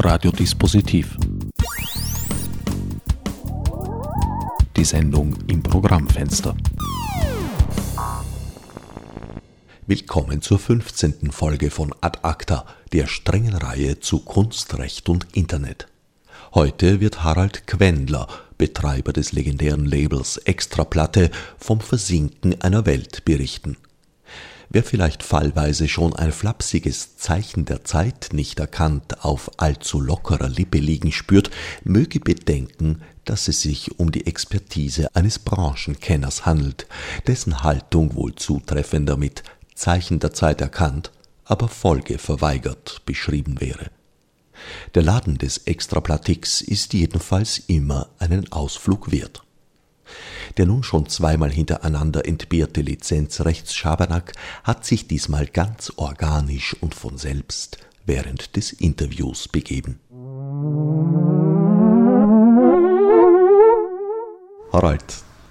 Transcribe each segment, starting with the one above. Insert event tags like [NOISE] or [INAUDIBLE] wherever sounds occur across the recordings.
Radiodispositiv. Die Sendung im Programmfenster. Willkommen zur 15. Folge von Ad Acta, der strengen Reihe zu Kunst, Recht und Internet. Heute wird Harald Quendler, Betreiber des legendären Labels Extraplatte, vom Versinken einer Welt berichten. Wer vielleicht fallweise schon ein flapsiges Zeichen der Zeit nicht erkannt auf allzu lockerer Lippe liegen spürt, möge bedenken, dass es sich um die Expertise eines Branchenkenners handelt, dessen Haltung wohl zutreffender mit Zeichen der Zeit erkannt, aber Folge verweigert beschrieben wäre. Der Laden des Extraplatix ist jedenfalls immer einen Ausflug wert. Der nun schon zweimal hintereinander entbehrte Lizenzrechtsschabernack hat sich diesmal ganz organisch und von selbst während des Interviews begeben. Harald,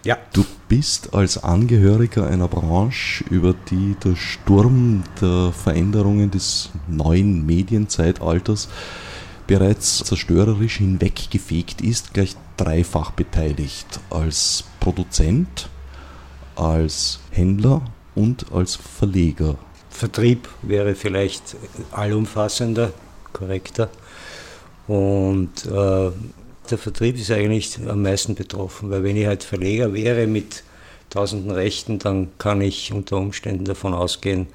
ja. du bist als Angehöriger einer Branche, über die der Sturm der Veränderungen des neuen Medienzeitalters bereits zerstörerisch hinweggefegt ist, gleich dreifach beteiligt. Als Produzent, als Händler und als Verleger. Vertrieb wäre vielleicht allumfassender, korrekter. Und äh, der Vertrieb ist eigentlich am meisten betroffen, weil wenn ich halt Verleger wäre mit tausenden Rechten, dann kann ich unter Umständen davon ausgehen,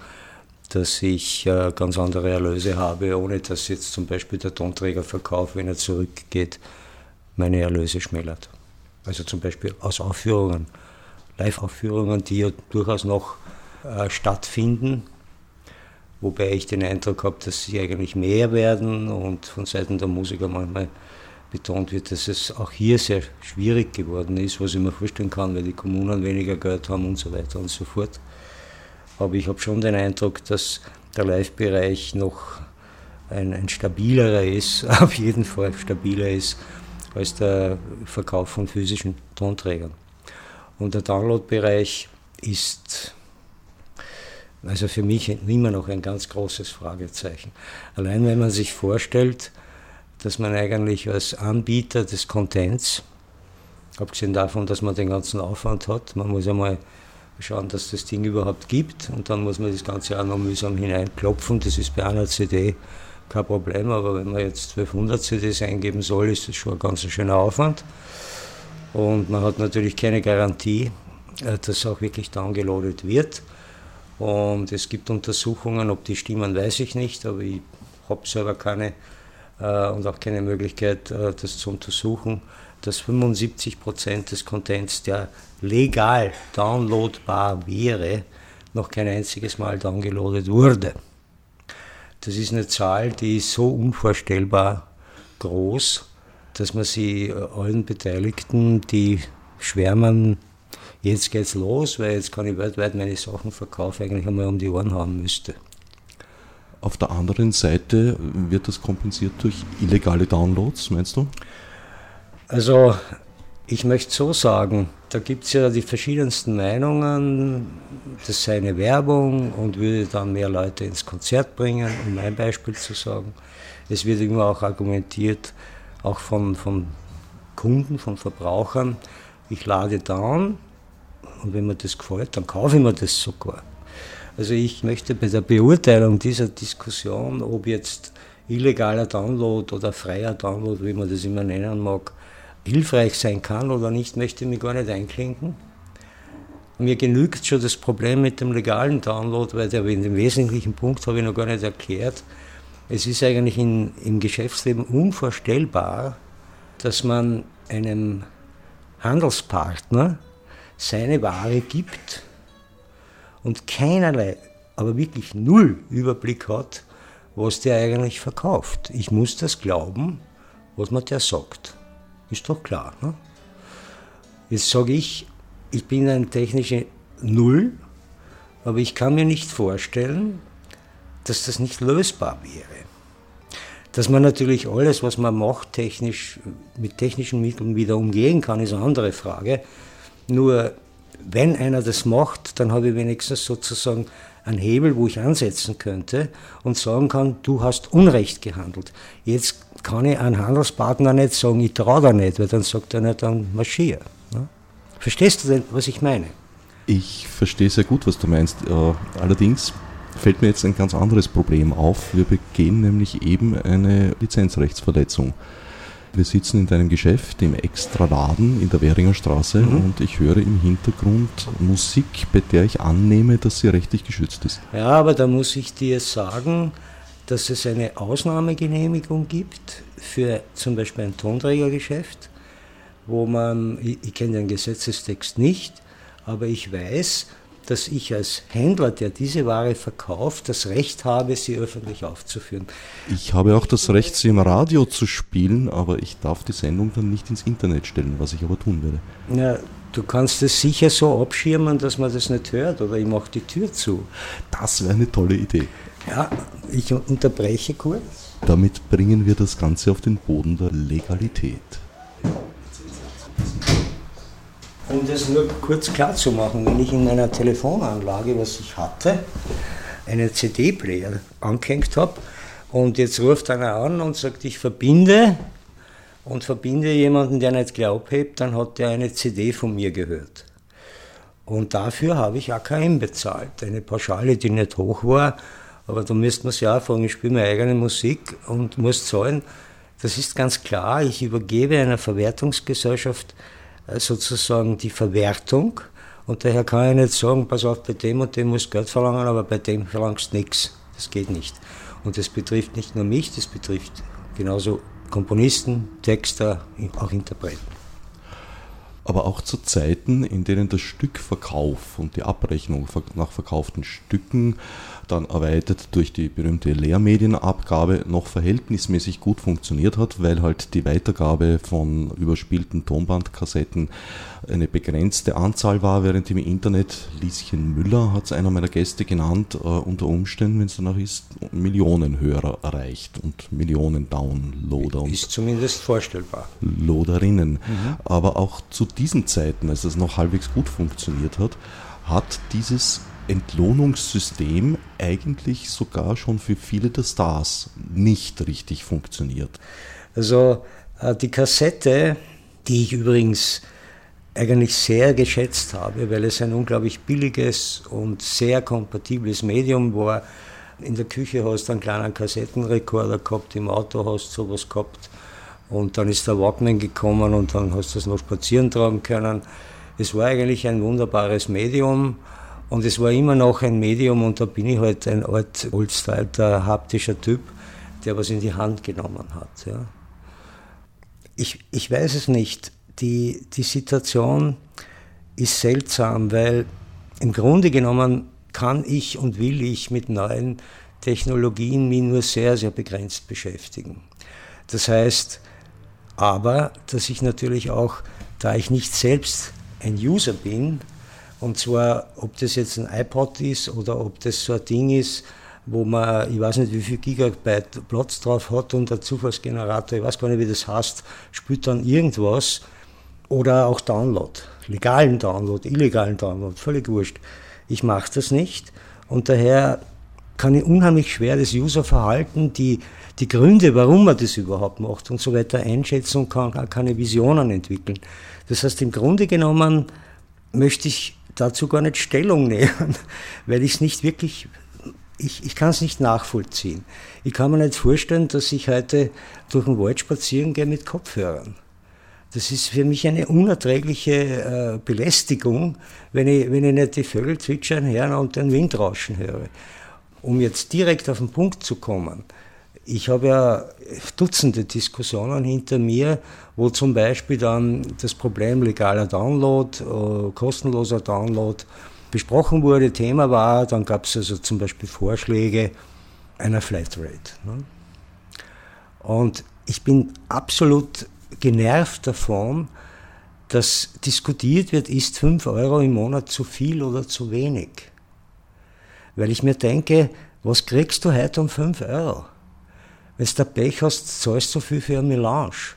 dass ich äh, ganz andere Erlöse habe, ohne dass jetzt zum Beispiel der Tonträgerverkauf, wenn er zurückgeht, meine Erlöse schmälert. Also zum Beispiel aus Aufführungen, Live-Aufführungen, die ja durchaus noch äh, stattfinden, wobei ich den Eindruck habe, dass sie eigentlich mehr werden und von Seiten der Musiker manchmal betont wird, dass es auch hier sehr schwierig geworden ist, was ich mir vorstellen kann, weil die Kommunen weniger Geld haben und so weiter und so fort. Aber ich habe schon den Eindruck, dass der Live-Bereich noch ein, ein stabilerer ist, [LAUGHS] auf jeden Fall stabiler ist als der Verkauf von physischen Tonträgern. Und der Download-Bereich ist also für mich immer noch ein ganz großes Fragezeichen. Allein wenn man sich vorstellt, dass man eigentlich als Anbieter des Contents, abgesehen davon, dass man den ganzen Aufwand hat, man muss einmal schauen, dass das Ding überhaupt gibt und dann muss man das Ganze auch noch mühsam hineinklopfen. Das ist bei einer CD kein Problem, aber wenn man jetzt 1200 CDs eingeben soll, ist das schon ein ganz schöner Aufwand. Und man hat natürlich keine Garantie, äh, dass auch wirklich downgeloadet wird. Und es gibt Untersuchungen, ob die stimmen, weiß ich nicht, aber ich habe selber keine äh, und auch keine Möglichkeit, äh, das zu untersuchen, dass 75 Prozent des Contents, der legal downloadbar wäre, noch kein einziges Mal downgeloadet wurde. Das ist eine Zahl, die ist so unvorstellbar groß, dass man sie allen Beteiligten, die schwärmen, jetzt geht's los, weil jetzt kann ich weltweit meine Sachen verkaufen, eigentlich einmal um die Ohren haben müsste. Auf der anderen Seite wird das kompensiert durch illegale Downloads, meinst du? Also ich möchte so sagen, da gibt es ja die verschiedensten Meinungen, das sei eine Werbung und würde dann mehr Leute ins Konzert bringen, um ein Beispiel zu sagen. Es wird immer auch argumentiert, auch von, von Kunden, von Verbrauchern, ich lade down und wenn mir das gefällt, dann kaufe ich mir das sogar. Also ich möchte bei der Beurteilung dieser Diskussion, ob jetzt illegaler Download oder freier Download, wie man das immer nennen mag, hilfreich sein kann oder nicht, möchte ich mich gar nicht einklinken. Mir genügt schon das Problem mit dem legalen Download, weil der in dem wesentlichen Punkt habe ich noch gar nicht erklärt. Es ist eigentlich in, im Geschäftsleben unvorstellbar, dass man einem Handelspartner seine Ware gibt und keinerlei, aber wirklich null Überblick hat, was der eigentlich verkauft. Ich muss das glauben, was man der sagt. Ist doch klar. Ne? Jetzt sage ich, ich bin ein technischer Null, aber ich kann mir nicht vorstellen, dass das nicht lösbar wäre. Dass man natürlich alles, was man macht, technisch, mit technischen Mitteln wieder umgehen kann, ist eine andere Frage. Nur wenn einer das macht, dann habe ich wenigstens sozusagen einen Hebel, wo ich ansetzen könnte und sagen kann, du hast Unrecht gehandelt. Jetzt kann ich einen Handelspartner nicht sagen, ich traue da nicht, weil dann sagt er nicht, dann marschier. Ne? Verstehst du denn, was ich meine? Ich verstehe sehr gut, was du meinst. Äh, allerdings fällt mir jetzt ein ganz anderes Problem auf. Wir begehen nämlich eben eine Lizenzrechtsverletzung. Wir sitzen in deinem Geschäft im Extraladen in der Währinger Straße mhm. und ich höre im Hintergrund Musik, bei der ich annehme, dass sie rechtlich geschützt ist. Ja, aber da muss ich dir sagen, dass es eine Ausnahmegenehmigung gibt für zum Beispiel ein Tonträgergeschäft, wo man, ich, ich kenne den Gesetzestext nicht, aber ich weiß, dass ich als Händler, der diese Ware verkauft, das Recht habe, sie öffentlich aufzuführen. Ich habe auch das Recht, sie im Radio zu spielen, aber ich darf die Sendung dann nicht ins Internet stellen, was ich aber tun werde. Ja, du kannst es sicher so abschirmen, dass man das nicht hört, oder ich mache die Tür zu. Das wäre eine tolle Idee. Ja, ich unterbreche kurz. Damit bringen wir das Ganze auf den Boden der Legalität. Um das nur kurz klar zu machen, wenn ich in meiner Telefonanlage, was ich hatte, einen CD-Player angehängt habe und jetzt ruft einer an und sagt, ich verbinde und verbinde jemanden, der nicht Glaub hebt, dann hat der eine CD von mir gehört. Und dafür habe ich AKM bezahlt, eine Pauschale, die nicht hoch war, aber da müsste man sich auch fragen, ich spiele meine eigene Musik und muss zahlen. Das ist ganz klar, ich übergebe einer Verwertungsgesellschaft äh, sozusagen die Verwertung. Und daher kann ich nicht sagen, pass auf, bei dem und dem muss Geld verlangen, aber bei dem verlangst du nichts. Das geht nicht. Und das betrifft nicht nur mich, das betrifft genauso Komponisten, Texter, auch Interpreten. Aber auch zu Zeiten, in denen der Stückverkauf und die Abrechnung nach verkauften Stücken dann erweitert durch die berühmte Lehrmedienabgabe noch verhältnismäßig gut funktioniert hat, weil halt die Weitergabe von überspielten Tonbandkassetten eine begrenzte Anzahl war, während im Internet, Lieschen Müller hat es einer meiner Gäste genannt, äh, unter Umständen, wenn es danach ist, Millionen Hörer erreicht und Millionen Downloader. Ist zumindest vorstellbar. Loaderinnen. Mhm. Aber auch zu diesen Zeiten, als es noch halbwegs gut funktioniert hat, hat dieses Entlohnungssystem eigentlich sogar schon für viele der Stars nicht richtig funktioniert. Also äh, die Kassette, die ich übrigens eigentlich sehr geschätzt habe, weil es ein unglaublich billiges und sehr kompatibles Medium war. In der Küche hast du einen kleinen Kassettenrekorder gehabt, im Auto hast du sowas gehabt und dann ist der Walkman gekommen und dann hast du es noch spazieren tragen können. Es war eigentlich ein wunderbares Medium und es war immer noch ein Medium und da bin ich halt ein alt, oldstylter, haptischer Typ, der was in die Hand genommen hat. Ja. Ich, ich weiß es nicht. Die, die Situation ist seltsam, weil im Grunde genommen kann ich und will ich mit neuen Technologien mich nur sehr, sehr begrenzt beschäftigen. Das heißt aber, dass ich natürlich auch, da ich nicht selbst ein User bin, und zwar, ob das jetzt ein iPod ist oder ob das so ein Ding ist, wo man, ich weiß nicht, wie viel Gigabyte Platz drauf hat und der Zufallsgenerator, ich weiß gar nicht, wie das heißt, spielt dann irgendwas. Oder auch Download, legalen Download, illegalen Download, völlig wurscht. Ich mache das nicht und daher kann ich unheimlich schwer das Userverhalten, die, die Gründe, warum man das überhaupt macht und so weiter einschätzen kann auch keine Visionen entwickeln. Das heißt, im Grunde genommen möchte ich dazu gar nicht Stellung [LAUGHS] nehmen, weil ich es nicht wirklich, ich, ich kann es nicht nachvollziehen. Ich kann mir nicht vorstellen, dass ich heute durch den Wald spazieren gehe mit Kopfhörern. Das ist für mich eine unerträgliche äh, Belästigung, wenn ich, wenn ich nicht die Vögel zwitschern höre und den Wind rauschen höre. Um jetzt direkt auf den Punkt zu kommen, ich habe ja Dutzende Diskussionen hinter mir, wo zum Beispiel dann das Problem legaler Download, äh, kostenloser Download besprochen wurde, Thema war. Dann gab es also zum Beispiel Vorschläge einer Flatrate. Ne? Und ich bin absolut genervt davon, dass diskutiert wird, ist 5 Euro im Monat zu viel oder zu wenig. Weil ich mir denke, was kriegst du heute um 5 Euro? Wenn du Pech hast, zahlst du viel für eine Melange.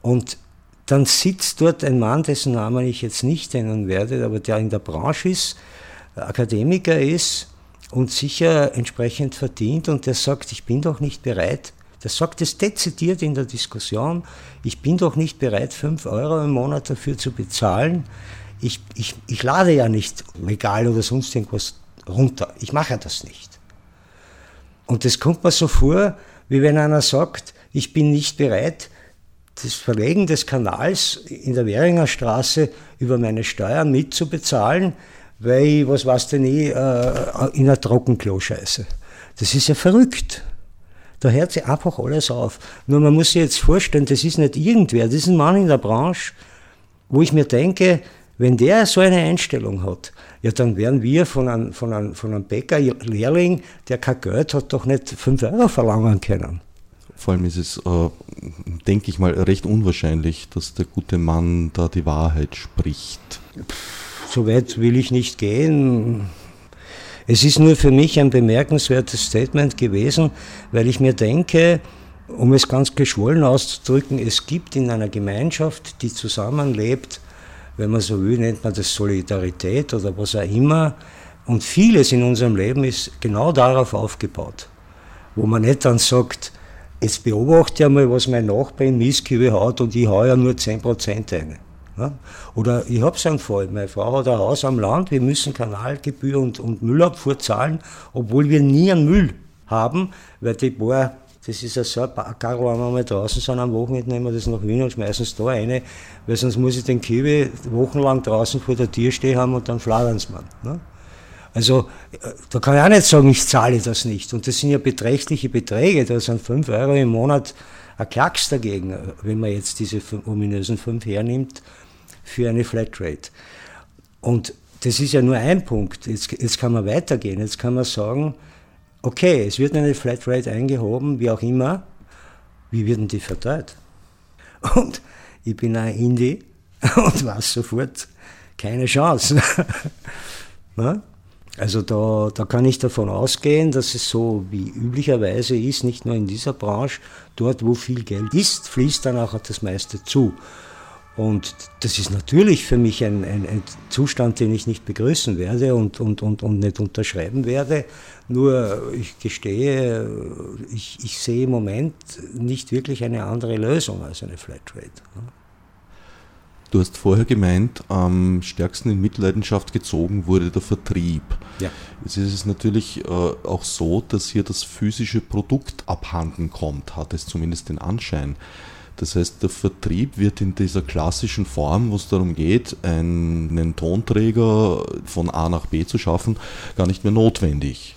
Und dann sitzt dort ein Mann, dessen Namen ich jetzt nicht nennen werde, aber der in der Branche ist, Akademiker ist und sicher entsprechend verdient und der sagt, ich bin doch nicht bereit, der sagt es dezidiert in der Diskussion, ich bin doch nicht bereit, 5 Euro im Monat dafür zu bezahlen. Ich, ich, ich lade ja nicht legal oder sonst irgendwas runter. Ich mache das nicht. Und das kommt mir so vor, wie wenn einer sagt, ich bin nicht bereit, das Verlegen des Kanals in der Währinger Straße über meine Steuern mitzubezahlen, weil ich, was weiß denn ich, äh, in ein Trockenklo scheiße. Das ist ja verrückt. Da hört sich einfach alles auf. Nur man muss sich jetzt vorstellen, das ist nicht irgendwer, das ist ein Mann in der Branche, wo ich mir denke, wenn der so eine Einstellung hat, ja, dann werden wir von einem, von einem, von einem Bäckerlehrling, der kein Geld hat, doch nicht 5 Euro verlangen können. Vor allem ist es, äh, denke ich mal, recht unwahrscheinlich, dass der gute Mann da die Wahrheit spricht. So weit will ich nicht gehen. Es ist nur für mich ein bemerkenswertes Statement gewesen, weil ich mir denke, um es ganz geschwollen auszudrücken, es gibt in einer Gemeinschaft, die zusammenlebt, wenn man so will, nennt man das Solidarität oder was auch immer. Und vieles in unserem Leben ist genau darauf aufgebaut, wo man nicht dann sagt, Jetzt beobachte ich einmal, was mein Nachbar in Mistkübel hat und ich haue ja nur 10% rein. Ja? Oder ich habe so einen Fall, meine Frau hat ein Haus am Land, wir müssen Kanalgebühr und, und Müllabfuhr zahlen, obwohl wir nie einen Müll haben, weil die paar, das ist ja so ein Karo, wenn wir mal draußen sind am Wochenende, nehmen wir das nach Wien und schmeißen es da rein, weil sonst muss ich den Kiwi wochenlang draußen vor der Tür stehen haben und dann fladern sie mir. Ne? Also da kann ich auch nicht sagen, ich zahle das nicht. Und das sind ja beträchtliche Beträge. Da sind 5 Euro im Monat ein Klacks dagegen, wenn man jetzt diese ominösen 5 hernimmt für eine Flatrate. Und das ist ja nur ein Punkt. Jetzt, jetzt kann man weitergehen. Jetzt kann man sagen, okay, es wird eine Flatrate eingehoben, wie auch immer. Wie wird denn die verteilt? Und ich bin ein Indie [LAUGHS] und weiß sofort, keine Chance. [LAUGHS] ne? Also da, da kann ich davon ausgehen, dass es so wie üblicherweise ist, nicht nur in dieser Branche, dort wo viel Geld ist, fließt dann auch das meiste zu. Und das ist natürlich für mich ein, ein, ein Zustand, den ich nicht begrüßen werde und, und, und, und nicht unterschreiben werde. Nur ich gestehe, ich, ich sehe im Moment nicht wirklich eine andere Lösung als eine Flatrate. Du hast vorher gemeint, am stärksten in Mitleidenschaft gezogen wurde der Vertrieb. Ja. Jetzt ist es natürlich äh, auch so, dass hier das physische Produkt abhanden kommt, hat es zumindest den Anschein. Das heißt, der Vertrieb wird in dieser klassischen Form, wo es darum geht, einen Tonträger von A nach B zu schaffen, gar nicht mehr notwendig.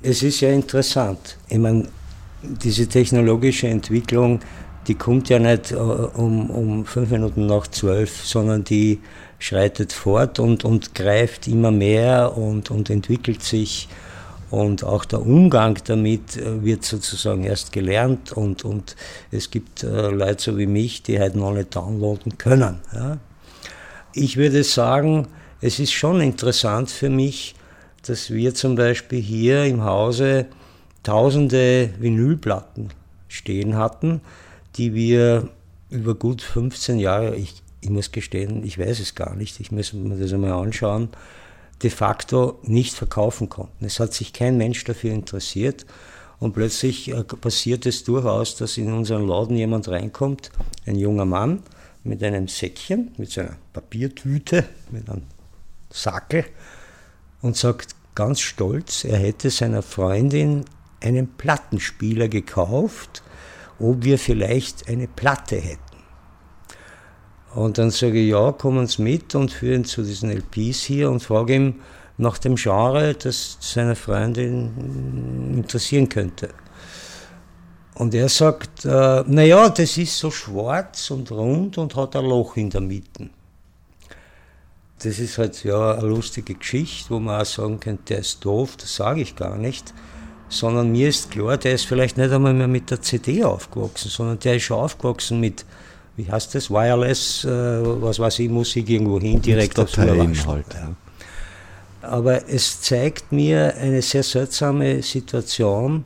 Es ist ja interessant. Ich meine, diese technologische Entwicklung die kommt ja nicht äh, um, um fünf Minuten nach zwölf, sondern die schreitet fort und, und greift immer mehr und, und entwickelt sich. Und auch der Umgang damit äh, wird sozusagen erst gelernt und, und es gibt äh, Leute so wie mich, die halt noch nicht downloaden können. Ja. Ich würde sagen, es ist schon interessant für mich, dass wir zum Beispiel hier im Hause tausende Vinylplatten stehen hatten, die wir über gut 15 Jahre, ich, ich muss gestehen, ich weiß es gar nicht, ich muss mir das einmal anschauen, de facto nicht verkaufen konnten. Es hat sich kein Mensch dafür interessiert und plötzlich äh, passiert es durchaus, dass in unseren Laden jemand reinkommt, ein junger Mann mit einem Säckchen, mit seiner Papiertüte, mit einem Sackel und sagt ganz stolz, er hätte seiner Freundin einen Plattenspieler gekauft ob wir vielleicht eine Platte hätten. Und dann sage ich, ja, kommen Sie mit und führen zu diesen LPs hier und frage ihm nach dem Genre, das seine Freundin interessieren könnte. Und er sagt, äh, naja, das ist so schwarz und rund und hat ein Loch in der Mitte. Das ist halt ja eine lustige Geschichte, wo man auch sagen könnte, der ist doof, das sage ich gar nicht sondern mir ist klar, der ist vielleicht nicht einmal mehr mit der CD aufgewachsen, sondern der ist schon aufgewachsen mit, wie heißt das, Wireless, äh, was weiß ich, Musik irgendwo hin, direkt aufs Dateien halt. Ja. Aber es zeigt mir eine sehr seltsame Situation,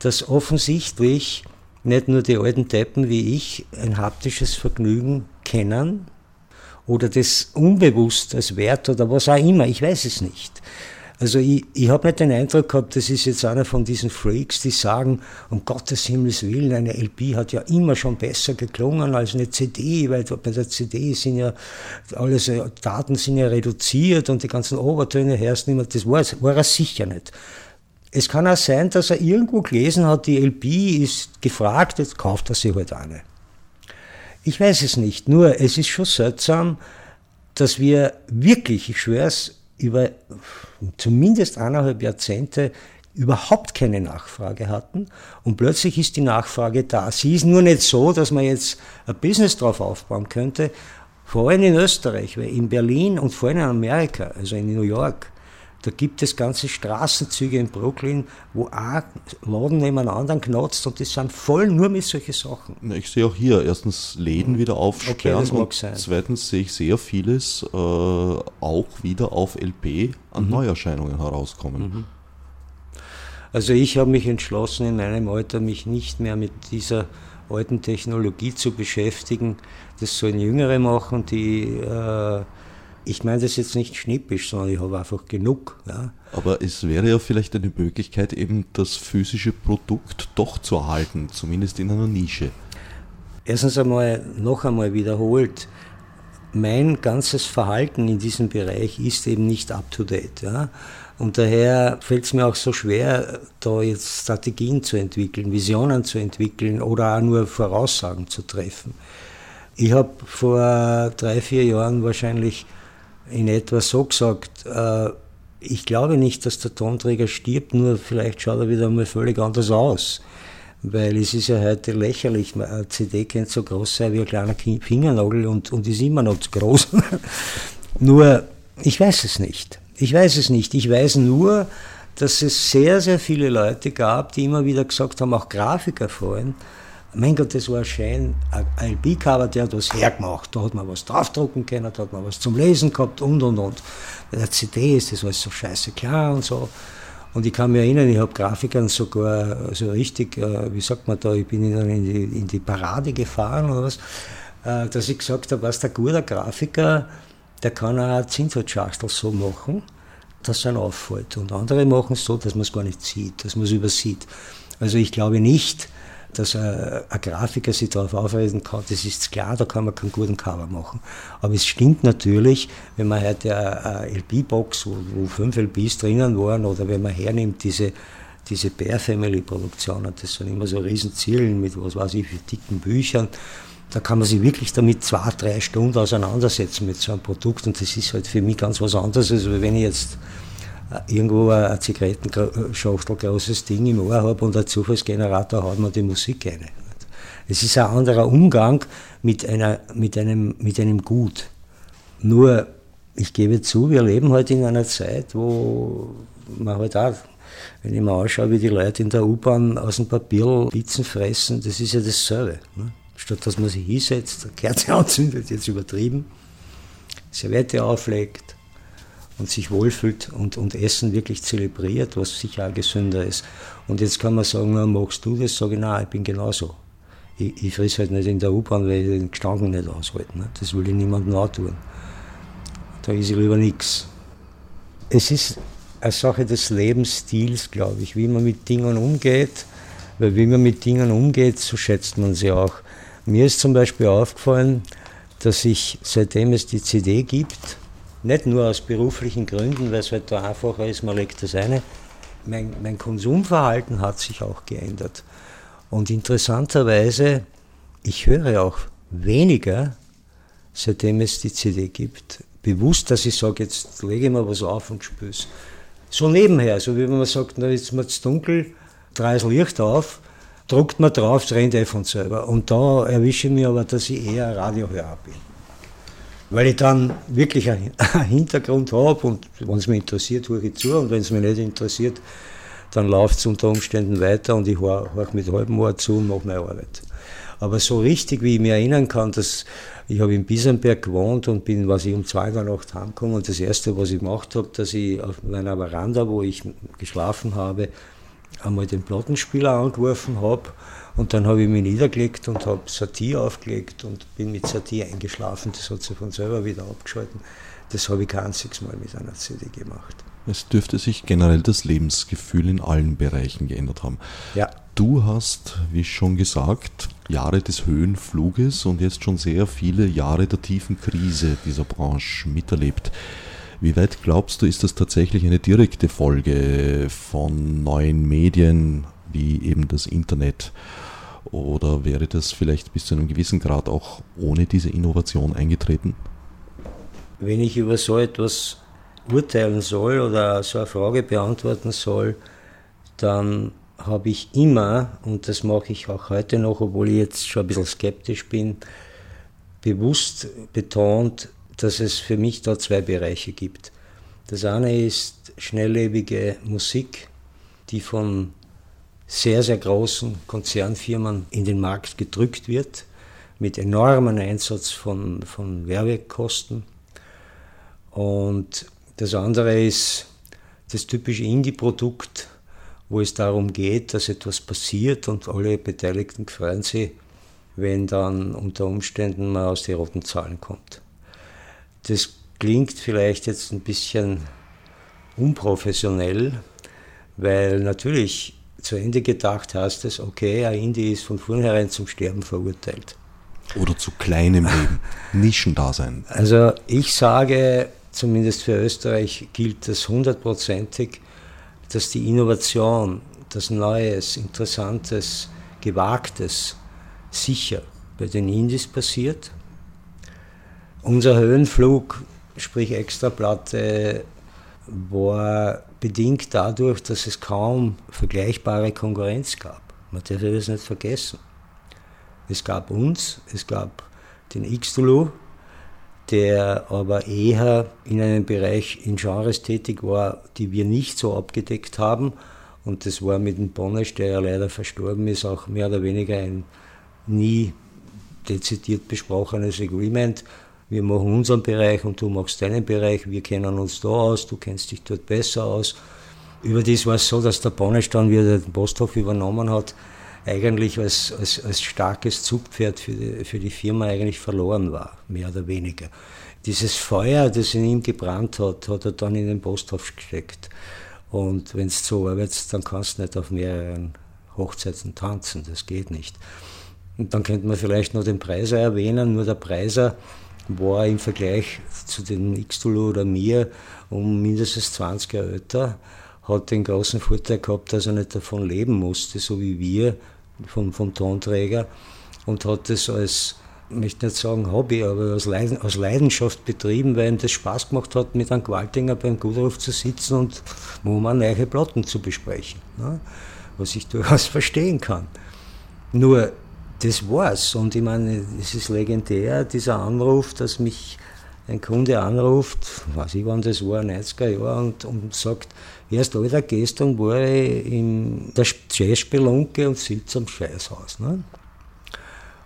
dass offensichtlich nicht nur die alten Deppen wie ich ein haptisches Vergnügen kennen oder das unbewusst als Wert oder was auch immer, ich weiß es nicht. Also ich, ich habe nicht den Eindruck gehabt, das ist jetzt einer von diesen Freaks, die sagen, um Gottes Himmels Willen, eine LP hat ja immer schon besser geklungen als eine CD, weil bei der CD sind ja alles, äh, Daten sind ja reduziert und die ganzen Obertöne herrschen immer, das war, war er sicher nicht. Es kann auch sein, dass er irgendwo gelesen hat, die LP ist gefragt, jetzt kauft er sie halt eine. Ich weiß es nicht, nur es ist schon seltsam, dass wir wirklich, ich schwöre es, über zumindest eineinhalb Jahrzehnte überhaupt keine Nachfrage hatten und plötzlich ist die Nachfrage da. Sie ist nur nicht so, dass man jetzt ein Business drauf aufbauen könnte, vor allem in Österreich, weil in Berlin und vor allem in Amerika, also in New York, da gibt es ganze Straßenzüge in Brooklyn, wo ein Laden nebeneinander knotzt und die sind voll nur mit solchen Sachen. Ich sehe auch hier erstens Läden wieder aufsperren okay, und sein. zweitens sehe ich sehr vieles äh, auch wieder auf LP an mhm. Neuerscheinungen herauskommen. Mhm. Also ich habe mich entschlossen, in meinem Alter mich nicht mehr mit dieser alten Technologie zu beschäftigen. Das sollen Jüngere machen, die äh, ich meine das jetzt nicht schnippisch, sondern ich habe einfach genug. Ja. Aber es wäre ja vielleicht eine Möglichkeit, eben das physische Produkt doch zu erhalten, zumindest in einer Nische. Erstens einmal, noch einmal wiederholt, mein ganzes Verhalten in diesem Bereich ist eben nicht up-to-date. Ja. Und daher fällt es mir auch so schwer, da jetzt Strategien zu entwickeln, Visionen zu entwickeln oder auch nur Voraussagen zu treffen. Ich habe vor drei, vier Jahren wahrscheinlich in etwa so gesagt, äh, ich glaube nicht, dass der Tonträger stirbt, nur vielleicht schaut er wieder mal völlig anders aus. Weil es ist ja heute lächerlich, eine CD könnte so groß sein wie ein kleiner Fingernagel und, und ist immer noch zu groß. [LAUGHS] nur, ich weiß es nicht. Ich weiß es nicht. Ich weiß nur, dass es sehr, sehr viele Leute gab, die immer wieder gesagt haben, auch Grafiker vorhin, mein Gott, das war Schein, ein LP-Cover, der hat was hergemacht. Da hat man was draufdrucken können, da hat man was zum Lesen gehabt und und und. Bei der CD ist das alles so scheiße klar und so. Und ich kann mich erinnern, ich habe Grafikern sogar so richtig, äh, wie sagt man da, ich bin ihnen in die, in die Parade gefahren oder was, äh, dass ich gesagt habe, was der gute Grafiker, der kann auch Zinsholzschachtel so machen, dass er auffällt. Und andere machen es so, dass man es gar nicht sieht, dass man es übersieht. Also ich glaube nicht, dass ein, ein Grafiker sich darauf aufreden kann, das ist klar, da kann man keinen guten Cover machen. Aber es stimmt natürlich, wenn man heute eine LP-Box, wo, wo fünf LPs drinnen waren, oder wenn man hernimmt, diese, diese Bear Family Produktionen, das sind immer so Riesenzielen mit, was weiß ich, wie dicken Büchern. Da kann man sich wirklich damit zwei, drei Stunden auseinandersetzen mit so einem Produkt und das ist halt für mich ganz was anderes, als wenn ich jetzt irgendwo ein Zigarettenschachtel großes Ding im Ohr habe und ein Zufallsgenerator haut mir die Musik rein. Es ist ein anderer Umgang mit, einer, mit, einem, mit einem Gut. Nur, ich gebe zu, wir leben heute in einer Zeit, wo man halt auch, wenn ich mir anschaue, wie die Leute in der U-Bahn aus dem Papier Pizzen fressen, das ist ja dasselbe. Ne? Statt dass man sich hinsetzt, eine Kerze anzündet, jetzt übertrieben, Serviette auflegt, und sich wohlfühlt und, und Essen wirklich zelebriert, was sicher auch gesünder ist. Und jetzt kann man sagen, na, magst du das? Sage ich, nein, ich bin genauso. Ich, ich friss halt nicht in der U-Bahn, weil ich den Gestanken nicht aushalte. Ne? Das will ich niemandem antun. Da ist ich lieber nichts. Es ist eine Sache des Lebensstils, glaube ich, wie man mit Dingen umgeht. Weil wie man mit Dingen umgeht, so schätzt man sie auch. Mir ist zum Beispiel aufgefallen, dass ich, seitdem es die CD gibt, nicht nur aus beruflichen Gründen, weil es halt da einfacher ist, man legt das eine. Mein, mein Konsumverhalten hat sich auch geändert. Und interessanterweise, ich höre auch weniger, seitdem es die CD gibt, bewusst, dass ich sage, jetzt lege ich mir was auf und spüre. So nebenher, so wie wenn man sagt, na, jetzt es dunkel, drei das Licht auf, druckt man drauf, es rennt eh von selber. Und da erwische ich mich aber, dass ich eher Radiohörer bin weil ich dann wirklich einen [LAUGHS] Hintergrund habe und wenn es mich interessiert, höre ich zu. Und wenn es mich nicht interessiert, dann läuft es unter Umständen weiter und ich höre mit halbem Ohr zu und mache meine Arbeit. Aber so richtig, wie ich mich erinnern kann, dass ich habe in Biesenberg gewohnt und bin, was ich um zwei in der Nacht heimgekommen. Und das erste, was ich gemacht habe, dass ich auf meiner Veranda, wo ich geschlafen habe, einmal den Plattenspieler angeworfen habe und dann habe ich mich niedergelegt und habe Satie aufgelegt und bin mit Satie eingeschlafen. Das hat sich von selber wieder abgeschalten. Das habe ich kein einziges Mal mit einer CD gemacht. Es dürfte sich generell das Lebensgefühl in allen Bereichen geändert haben. Ja. Du hast, wie schon gesagt, Jahre des Höhenfluges und jetzt schon sehr viele Jahre der tiefen Krise dieser Branche miterlebt. Wie weit glaubst du, ist das tatsächlich eine direkte Folge von neuen Medien wie eben das Internet? Oder wäre das vielleicht bis zu einem gewissen Grad auch ohne diese Innovation eingetreten? Wenn ich über so etwas urteilen soll oder so eine Frage beantworten soll, dann habe ich immer, und das mache ich auch heute noch, obwohl ich jetzt schon ein bisschen skeptisch bin, bewusst betont, dass es für mich da zwei Bereiche gibt. Das eine ist schnelllebige Musik, die von sehr, sehr großen Konzernfirmen in den Markt gedrückt wird, mit enormem Einsatz von, von Werbekosten. Und das andere ist das typische Indie-Produkt, wo es darum geht, dass etwas passiert und alle Beteiligten freuen sich, wenn dann unter Umständen man aus den roten Zahlen kommt. Das klingt vielleicht jetzt ein bisschen unprofessionell, weil natürlich zu Ende gedacht heißt es, okay, ein Indie ist von vornherein zum Sterben verurteilt. Oder zu kleinem Leben, [LAUGHS] Nischendasein. Also ich sage, zumindest für Österreich gilt das hundertprozentig, dass die Innovation, das Neues, Interessantes, Gewagtes sicher bei den Indies passiert. Unser Höhenflug, sprich Extraplatte, war bedingt dadurch, dass es kaum vergleichbare Konkurrenz gab. Man darf das nicht vergessen. Es gab uns, es gab den Xtulu, der aber eher in einem Bereich in Genres tätig war, die wir nicht so abgedeckt haben. Und das war mit dem Bonnesch, der ja leider verstorben ist, auch mehr oder weniger ein nie dezidiert besprochenes Agreement. Wir machen unseren Bereich und du machst deinen Bereich. Wir kennen uns da aus, du kennst dich dort besser aus. Überdies war es so, dass der Bonnesch dann, wie er den Posthof übernommen hat, eigentlich als, als, als starkes Zugpferd für die, für die Firma eigentlich verloren war, mehr oder weniger. Dieses Feuer, das in ihm gebrannt hat, hat er dann in den Posthof gesteckt. Und wenn es so arbeitest, dann kannst du nicht auf mehreren Hochzeiten tanzen, das geht nicht. Und dann könnte man vielleicht noch den Preiser erwähnen, nur der Preiser war im Vergleich zu den Xtulu oder mir um mindestens 20 Jahre älter hat den großen Vorteil gehabt, dass er nicht davon leben musste, so wie wir vom, vom Tonträger und hat das als, ich möchte nicht sagen Hobby, aber als, Leiden, als Leidenschaft betrieben, weil ihm das Spaß gemacht hat, mit einem Gewaltinger beim Gutruf zu sitzen und wo man neue Platten zu besprechen, ne? was ich durchaus [LAUGHS] verstehen kann. Nur, das war's. Und ich meine, es ist legendär, dieser Anruf, dass mich ein Kunde anruft, weiß ich wann das war, 90er Jahre, und, und sagt, erst alter, gestern war ich in der Jazzspelunke und sitze am Scheißhaus. Ne?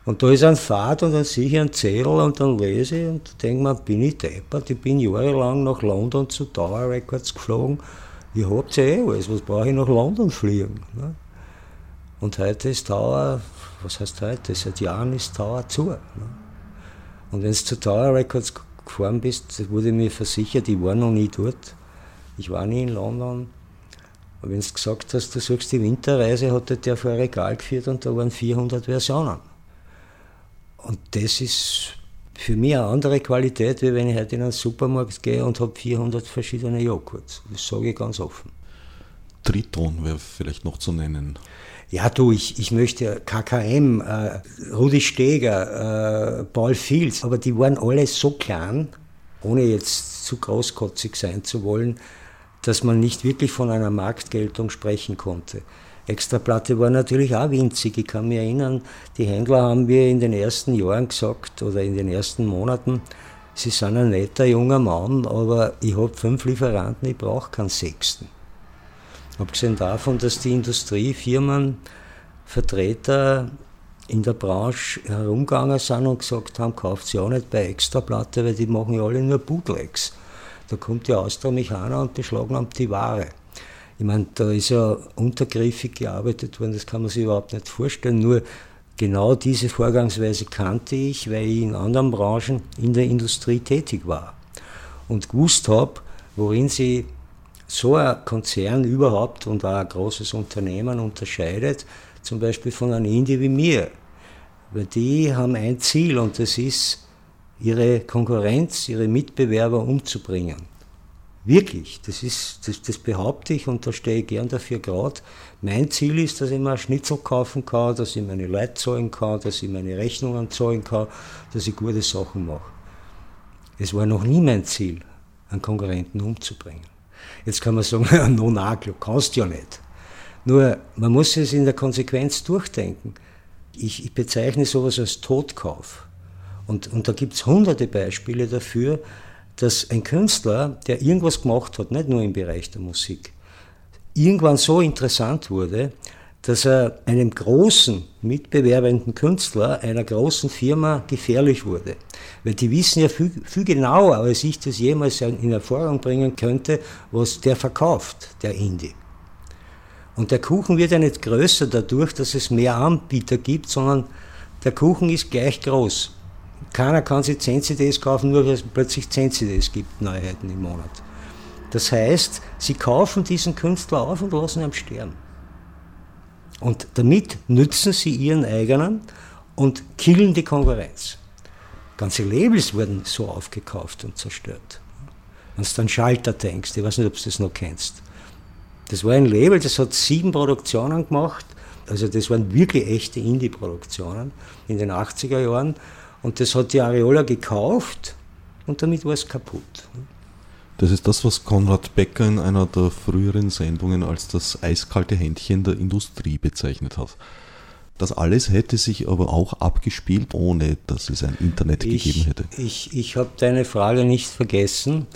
Und da ist ein Fahrt und dann sehe ich einen Zettel und dann lese ich und denke mir, bin ich deppert, ich bin jahrelang nach London zu Tower Records geflogen, ich hab's ja eh alles, was brauche ich nach London fliegen? Ne? Und heute ist Tower, was heißt heute, seit Jahren ist Tower zu. Ne? Und wenn du zu Tower Records gefahren bist, wurde mir versichert, ich war noch nie dort. Ich war nie in London. Aber wenn du gesagt hast, du suchst die Winterreise, hat er der vor ein Regal geführt und da waren 400 Versionen. Und das ist für mich eine andere Qualität, wie wenn ich heute in einen Supermarkt gehe und habe 400 verschiedene Joghurts. Das sage ich ganz offen. Triton wäre vielleicht noch zu nennen. Ja, du, ich, ich möchte KKM, äh, Rudi Steger, äh, Paul Fields, aber die waren alle so klein, ohne jetzt zu großkotzig sein zu wollen, dass man nicht wirklich von einer Marktgeltung sprechen konnte. Extraplatte war natürlich auch winzig. Ich kann mich erinnern, die Händler haben mir in den ersten Jahren gesagt oder in den ersten Monaten, Sie sind ein netter junger Mann, aber ich habe fünf Lieferanten, ich brauche keinen sechsten. Abgesehen davon, dass die Industriefirmen, Vertreter in der Branche herumgegangen sind und gesagt haben, kauft sie auch nicht bei Extraplatte, weil die machen ja alle nur Bootlegs. Da kommt die Austro-Mechaner und beschlagnahmen die Ware. Ich meine, da ist ja untergriffig gearbeitet worden, das kann man sich überhaupt nicht vorstellen. Nur genau diese Vorgangsweise kannte ich, weil ich in anderen Branchen in der Industrie tätig war und gewusst habe, worin sie so ein Konzern überhaupt und auch ein großes Unternehmen unterscheidet, zum Beispiel von einem Indie wie mir. Weil die haben ein Ziel und das ist, ihre Konkurrenz, ihre Mitbewerber umzubringen. Wirklich, das, ist, das, das behaupte ich und da stehe ich gern dafür gerade. Mein Ziel ist, dass ich mir ein Schnitzel kaufen kann, dass ich meine Leute zahlen kann, dass ich meine Rechnungen zahlen kann, dass ich gute Sachen mache. Es war noch nie mein Ziel, einen Konkurrenten umzubringen. Jetzt kann man sagen, [LAUGHS] no, na, du kannst ja nicht. Nur, man muss es in der Konsequenz durchdenken. Ich, ich bezeichne sowas als Totkauf. Und, und da gibt es hunderte Beispiele dafür, dass ein Künstler, der irgendwas gemacht hat, nicht nur im Bereich der Musik, irgendwann so interessant wurde, dass er einem großen mitbewerbenden Künstler, einer großen Firma gefährlich wurde. Weil die wissen ja viel, viel genauer, als ich das jemals in Erfahrung bringen könnte, was der verkauft, der Indie. Und der Kuchen wird ja nicht größer dadurch, dass es mehr Anbieter gibt, sondern der Kuchen ist gleich groß. Keiner kann sich 10 CDs kaufen, nur weil es plötzlich 10 CDs gibt, Neuheiten im Monat. Das heißt, sie kaufen diesen Künstler auf und lassen ihn sterben. Und damit nützen sie ihren eigenen und killen die Konkurrenz. Ganze Labels wurden so aufgekauft und zerstört. Wenn du dann Schalter denkst, ich weiß nicht, ob du das noch kennst. Das war ein Label, das hat sieben Produktionen gemacht. Also das waren wirklich echte Indie-Produktionen in den 80er Jahren. Und das hat die Areola gekauft und damit war es kaputt. Das ist das, was Konrad Becker in einer der früheren Sendungen als das eiskalte Händchen der Industrie bezeichnet hat. Das alles hätte sich aber auch abgespielt, ohne dass es ein Internet ich, gegeben hätte. Ich, ich habe deine Frage nicht vergessen,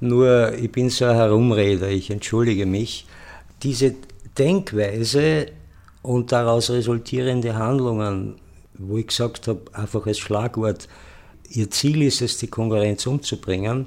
nur ich bin so ein Herumreder, ich entschuldige mich. Diese Denkweise und daraus resultierende Handlungen, wo ich gesagt habe, einfach als Schlagwort, ihr Ziel ist es, die Konkurrenz umzubringen,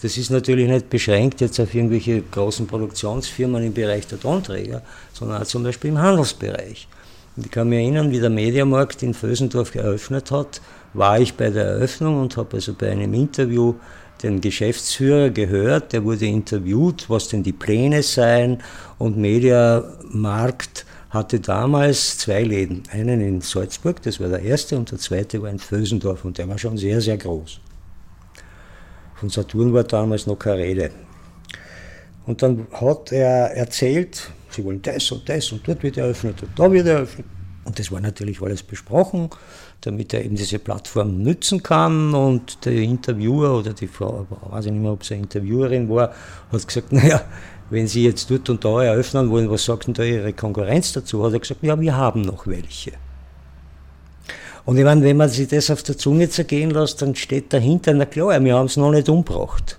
das ist natürlich nicht beschränkt jetzt auf irgendwelche großen Produktionsfirmen im Bereich der Tonträger, sondern auch zum Beispiel im Handelsbereich. Und ich kann mich erinnern, wie der Mediamarkt in Vösendorf geöffnet hat, war ich bei der Eröffnung und habe also bei einem Interview den Geschäftsführer gehört, der wurde interviewt, was denn die Pläne seien und Mediamarkt hatte damals zwei Läden, einen in Salzburg, das war der erste, und der zweite war in Vösendorf und der war schon sehr, sehr groß. Von Saturn war damals noch keine Rede. Und dann hat er erzählt, sie wollen das und das und dort wird eröffnet und da wird eröffnet. Und das war natürlich alles besprochen, damit er eben diese Plattform nützen kann. Und der Interviewer oder die Frau, weiß ich nicht mehr, ob es eine Interviewerin war, hat gesagt, naja, wenn Sie jetzt dort und da eröffnen wollen, was sagt denn da Ihre Konkurrenz dazu? Hat er gesagt, ja, wir haben noch welche. Und ich meine, wenn man sich das auf der Zunge zergehen lässt, dann steht dahinter, na klar, wir haben es noch nicht umgebracht.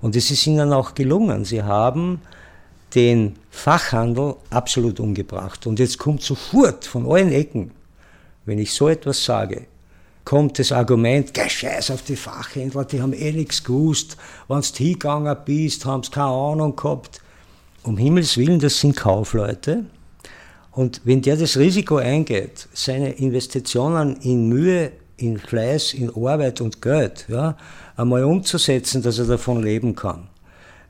Und es ist ihnen auch gelungen. Sie haben den Fachhandel absolut umgebracht. Und jetzt kommt sofort von allen Ecken, wenn ich so etwas sage, kommt das Argument, Scheiß auf die Fachhändler, die haben eh nichts gewusst. Wenn du hingegangen bist, haben sie keine Ahnung gehabt. Um Himmels Willen, das sind Kaufleute. Und wenn der das Risiko eingeht, seine Investitionen in Mühe, in Fleiß, in Arbeit und Geld, ja, einmal umzusetzen, dass er davon leben kann,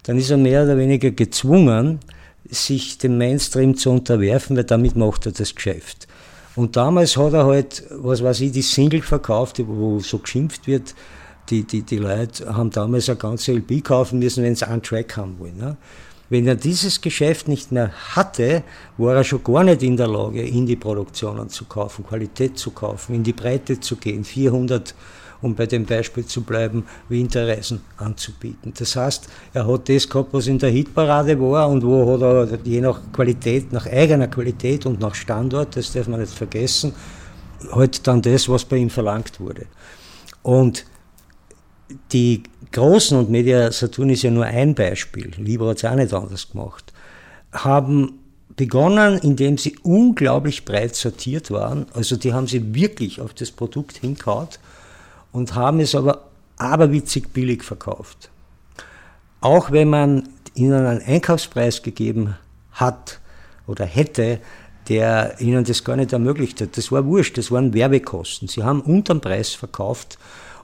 dann ist er mehr oder weniger gezwungen, sich dem Mainstream zu unterwerfen, weil damit macht er das Geschäft. Und damals hat er halt, was weiß ich, die Single verkauft, wo so geschimpft wird, die, die, die Leute haben damals eine ganze LP kaufen müssen, wenn sie einen Track haben wollen. Ne? Wenn er dieses Geschäft nicht mehr hatte, war er schon gar nicht in der Lage, Indie-Produktionen zu kaufen, Qualität zu kaufen, in die Breite zu gehen, 400, um bei dem Beispiel zu bleiben, Winterreisen anzubieten. Das heißt, er hat das gehabt, was in der Hitparade war und wo hat er je nach Qualität, nach eigener Qualität und nach Standort, das darf man nicht vergessen, halt dann das, was bei ihm verlangt wurde. Und die Großen, und Media Saturn ist ja nur ein Beispiel, Libra hat es auch nicht anders gemacht, haben begonnen, indem sie unglaublich breit sortiert waren. Also die haben sie wirklich auf das Produkt hingehauen und haben es aber aberwitzig billig verkauft. Auch wenn man ihnen einen Einkaufspreis gegeben hat oder hätte, der ihnen das gar nicht ermöglicht hat. Das war wurscht, das waren Werbekosten. Sie haben unterm Preis verkauft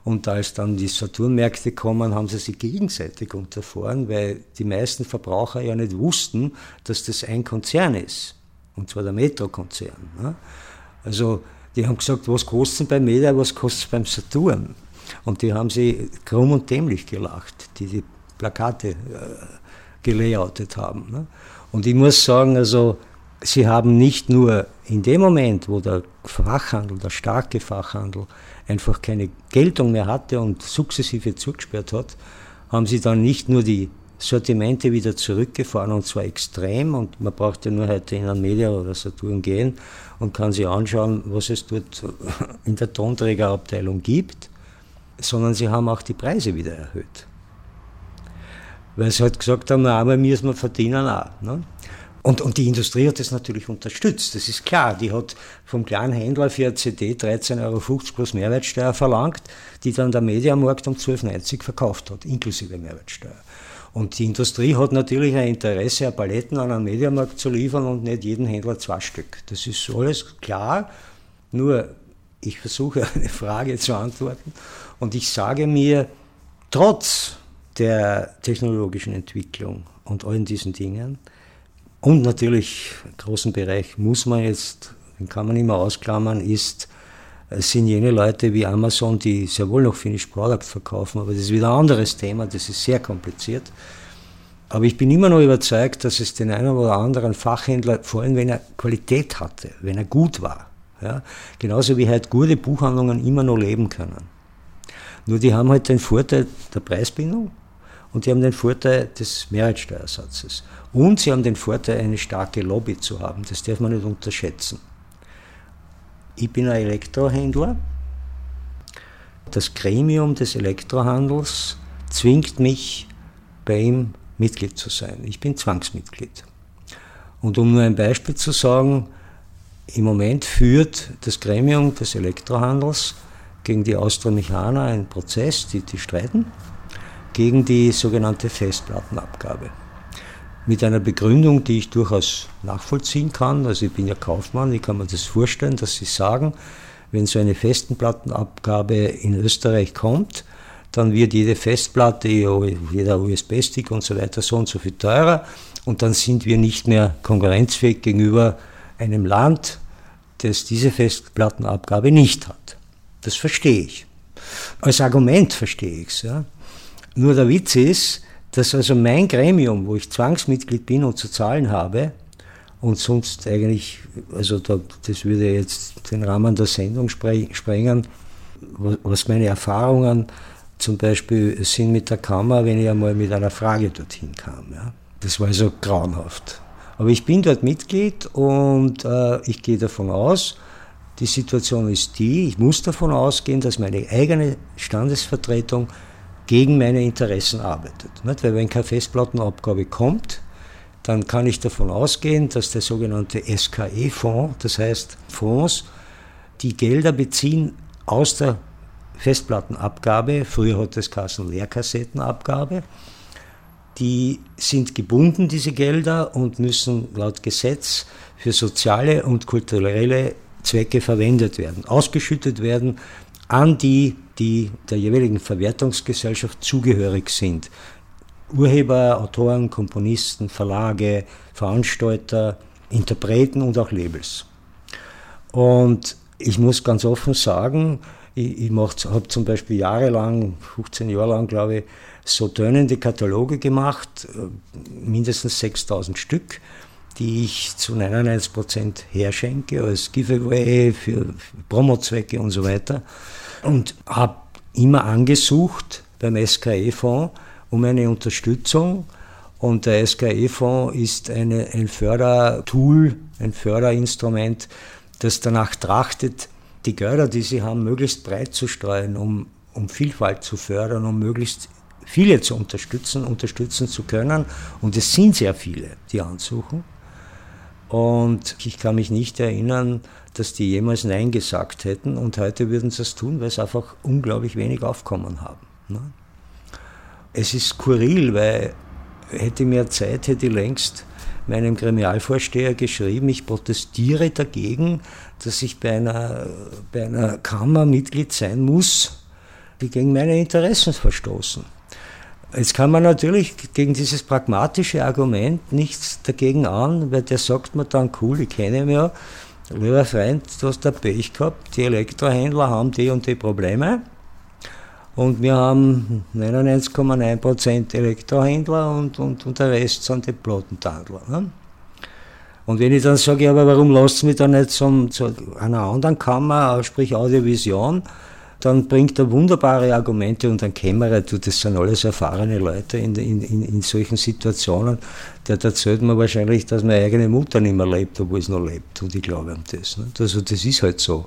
und als dann die Saturnmärkte kommen, haben sie sich gegenseitig unterfahren, weil die meisten Verbraucher ja nicht wussten, dass das ein Konzern ist. Und zwar der Metro-Konzern. Ne? Also die haben gesagt, was kostet beim Media, was kostet beim Saturn? Und die haben sie krumm und dämlich gelacht, die die Plakate äh, gelayoutet haben. Ne? Und ich muss sagen, also sie haben nicht nur in dem Moment, wo der Fachhandel, der starke Fachhandel, einfach keine Geltung mehr hatte und sukzessive zugesperrt hat, haben sie dann nicht nur die Sortimente wieder zurückgefahren und zwar extrem und man braucht ja nur heute in ein Media oder Saturn gehen und kann sich anschauen, was es dort in der Tonträgerabteilung gibt, sondern sie haben auch die Preise wieder erhöht. Weil sie halt gesagt haben, na, aber müssen wir verdienen auch. Ne? Und, und die Industrie hat das natürlich unterstützt, das ist klar. Die hat vom kleinen Händler für eine CD 13,50 Euro plus Mehrwertsteuer verlangt, die dann der Mediamarkt um 12,90 verkauft hat, inklusive Mehrwertsteuer. Und die Industrie hat natürlich ein Interesse, eine Paletten an einen Mediamarkt zu liefern und nicht jeden Händler zwei Stück. Das ist alles klar. Nur, ich versuche [LAUGHS] eine Frage zu antworten und ich sage mir, trotz der technologischen Entwicklung und allen diesen Dingen, und natürlich, einen großen Bereich muss man jetzt, den kann man immer ausklammern, ist, es sind jene Leute wie Amazon, die sehr wohl noch Finished Product verkaufen, aber das ist wieder ein anderes Thema, das ist sehr kompliziert. Aber ich bin immer noch überzeugt, dass es den einen oder anderen Fachhändler, vor allem wenn er Qualität hatte, wenn er gut war, ja, genauso wie halt gute Buchhandlungen immer noch leben können. Nur die haben halt den Vorteil der Preisbindung und die haben den Vorteil des Mehrwertsteuersatzes. Und sie haben den Vorteil, eine starke Lobby zu haben. Das darf man nicht unterschätzen. Ich bin ein Elektrohändler. Das Gremium des Elektrohandels zwingt mich, bei ihm Mitglied zu sein. Ich bin Zwangsmitglied. Und um nur ein Beispiel zu sagen, im Moment führt das Gremium des Elektrohandels gegen die Austromechaner einen Prozess, die, die streiten, gegen die sogenannte Festplattenabgabe mit einer Begründung, die ich durchaus nachvollziehen kann. Also ich bin ja Kaufmann, ich kann mir das vorstellen, dass Sie sagen, wenn so eine Festplattenabgabe in Österreich kommt, dann wird jede Festplatte, jeder USB-Stick und so weiter so und so viel teurer und dann sind wir nicht mehr konkurrenzfähig gegenüber einem Land, das diese Festplattenabgabe nicht hat. Das verstehe ich. Als Argument verstehe ich es. Ja. Nur der Witz ist, dass also mein Gremium, wo ich Zwangsmitglied bin und zu zahlen habe, und sonst eigentlich, also da, das würde jetzt den Rahmen der Sendung sprengen, was meine Erfahrungen zum Beispiel sind mit der Kammer, wenn ich einmal mit einer Frage dorthin kam. Ja. Das war also grauenhaft. Aber ich bin dort Mitglied und äh, ich gehe davon aus, die Situation ist die, ich muss davon ausgehen, dass meine eigene Standesvertretung gegen meine Interessen arbeitet. Nicht? Weil wenn keine Festplattenabgabe kommt, dann kann ich davon ausgehen, dass der sogenannte SKE-Fonds, das heißt Fonds, die Gelder beziehen aus der Festplattenabgabe, früher hat es Kassen Leerkassettenabgabe, die sind gebunden, diese Gelder, und müssen laut Gesetz für soziale und kulturelle Zwecke verwendet werden, ausgeschüttet werden an die, die der jeweiligen Verwertungsgesellschaft zugehörig sind. Urheber, Autoren, Komponisten, Verlage, Veranstalter, Interpreten und auch Labels. Und ich muss ganz offen sagen, ich, ich habe zum Beispiel jahrelang, 15 Jahre lang, glaube ich, so tönende Kataloge gemacht, äh, mindestens 6000 Stück, die ich zu 99% herschenke als Giveaway für Promozwecke und so weiter und habe immer angesucht beim SKE-Fonds um eine Unterstützung. Und der SKE-Fonds ist eine, ein Fördertool, ein Förderinstrument, das danach trachtet, die Gelder, die sie haben, möglichst breit zu streuen, um, um Vielfalt zu fördern, um möglichst viele zu unterstützen, unterstützen zu können. Und es sind sehr viele, die ansuchen. Und ich kann mich nicht erinnern, dass die jemals Nein gesagt hätten und heute würden sie es tun, weil sie einfach unglaublich wenig Aufkommen haben. Ne? Es ist skurril, weil hätte ich mehr Zeit, hätte ich längst meinem Gremialvorsteher geschrieben, ich protestiere dagegen, dass ich bei einer, bei einer Kammer Mitglied sein muss, die gegen meine Interessen verstoßen. Jetzt kann man natürlich gegen dieses pragmatische Argument nichts dagegen an, weil der sagt mir dann, cool, ich kenne ihn ja, lieber Freund, du hast da Pech gehabt, die Elektrohändler haben die und die Probleme. Und wir haben 99,9% Elektrohändler und, und, und der Rest sind die Plattentandler. Ne? Und wenn ich dann sage, aber warum lasst mich da nicht zum, zu einer anderen Kammer, sprich Audiovision, dann bringt er wunderbare Argumente und ein Kämmerer, du, das sind alles erfahrene Leute in, in, in solchen Situationen. Der erzählt mir wahrscheinlich, dass meine eigene Mutter nicht mehr lebt, obwohl sie noch lebt. Und ich glaube an das. Ne? Also das ist halt so.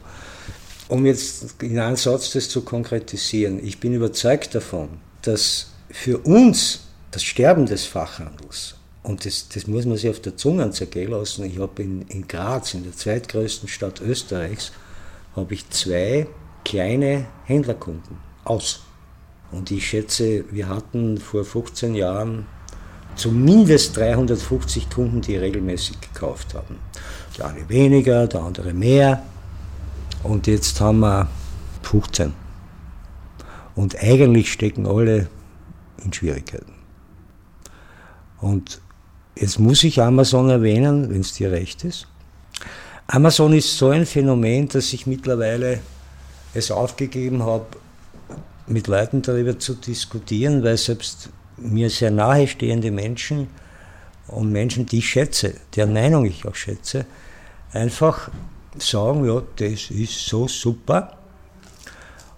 Um jetzt in einem Satz das zu konkretisieren, ich bin überzeugt davon, dass für uns das Sterben des Fachhandels, und das, das muss man sich auf der Zunge zergehen lassen, ich habe in, in Graz, in der zweitgrößten Stadt Österreichs, habe ich zwei kleine Händlerkunden aus. Und ich schätze, wir hatten vor 15 Jahren zumindest 350 Kunden, die regelmäßig gekauft haben. Der eine weniger, der andere mehr. Und jetzt haben wir 15. Und eigentlich stecken alle in Schwierigkeiten. Und jetzt muss ich Amazon erwähnen, wenn es dir recht ist. Amazon ist so ein Phänomen, dass ich mittlerweile es aufgegeben habe, mit Leuten darüber zu diskutieren, weil selbst mir sehr nahe stehende Menschen und Menschen, die ich schätze, deren Meinung ich auch schätze, einfach sagen, ja, das ist so super.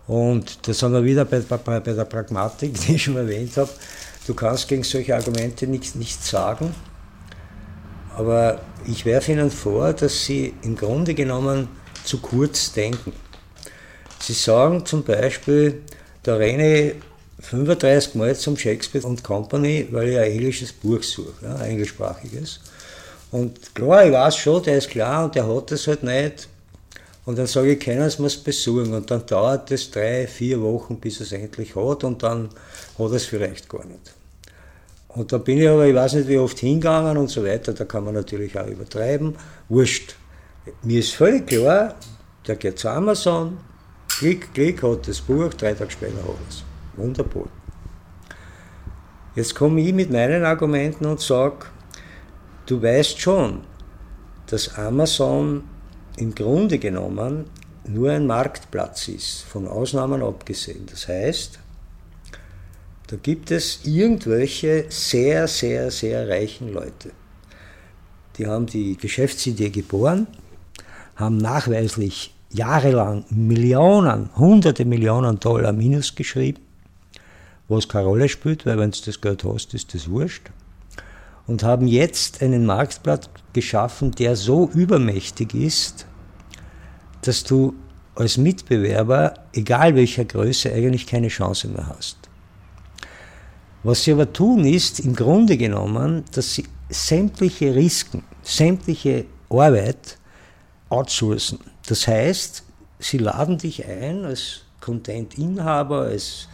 Und da sind wir wieder bei, bei, bei der Pragmatik, [LAUGHS] die ich schon erwähnt habe. Du kannst gegen solche Argumente nichts, nichts sagen, aber ich werfe Ihnen vor, dass Sie im Grunde genommen zu kurz denken. Sie sagen zum Beispiel, da renne ich 35 Mal zum Shakespeare und Company, weil ich ein englisches Buch suche, ein englischsprachiges. Und klar, ich weiß schon, der ist klar und der hat das halt nicht. Und dann sage ich, können Sie mir es besuchen. Und dann dauert das drei, vier Wochen, bis er es endlich hat und dann hat er es vielleicht gar nicht. Und da bin ich aber, ich weiß nicht wie oft hingegangen und so weiter, da kann man natürlich auch übertreiben. Wurscht. Mir ist völlig klar, der geht zu Amazon, Klick, klick, hat das Buch, drei Tage später hat es. Wunderbar. Jetzt komme ich mit meinen Argumenten und sage, du weißt schon, dass Amazon im Grunde genommen nur ein Marktplatz ist, von Ausnahmen abgesehen. Das heißt, da gibt es irgendwelche sehr, sehr, sehr reichen Leute. Die haben die Geschäftsidee geboren, haben nachweislich jahrelang Millionen, hunderte Millionen Dollar Minus geschrieben, was keine Rolle spielt, weil wenn du das Geld hast, ist das wurscht. Und haben jetzt einen Marktplatz geschaffen, der so übermächtig ist, dass du als Mitbewerber, egal welcher Größe, eigentlich keine Chance mehr hast. Was sie aber tun, ist im Grunde genommen, dass sie sämtliche Risiken, sämtliche Arbeit outsourcen. Das heißt, sie laden dich ein als Content-Inhaber, als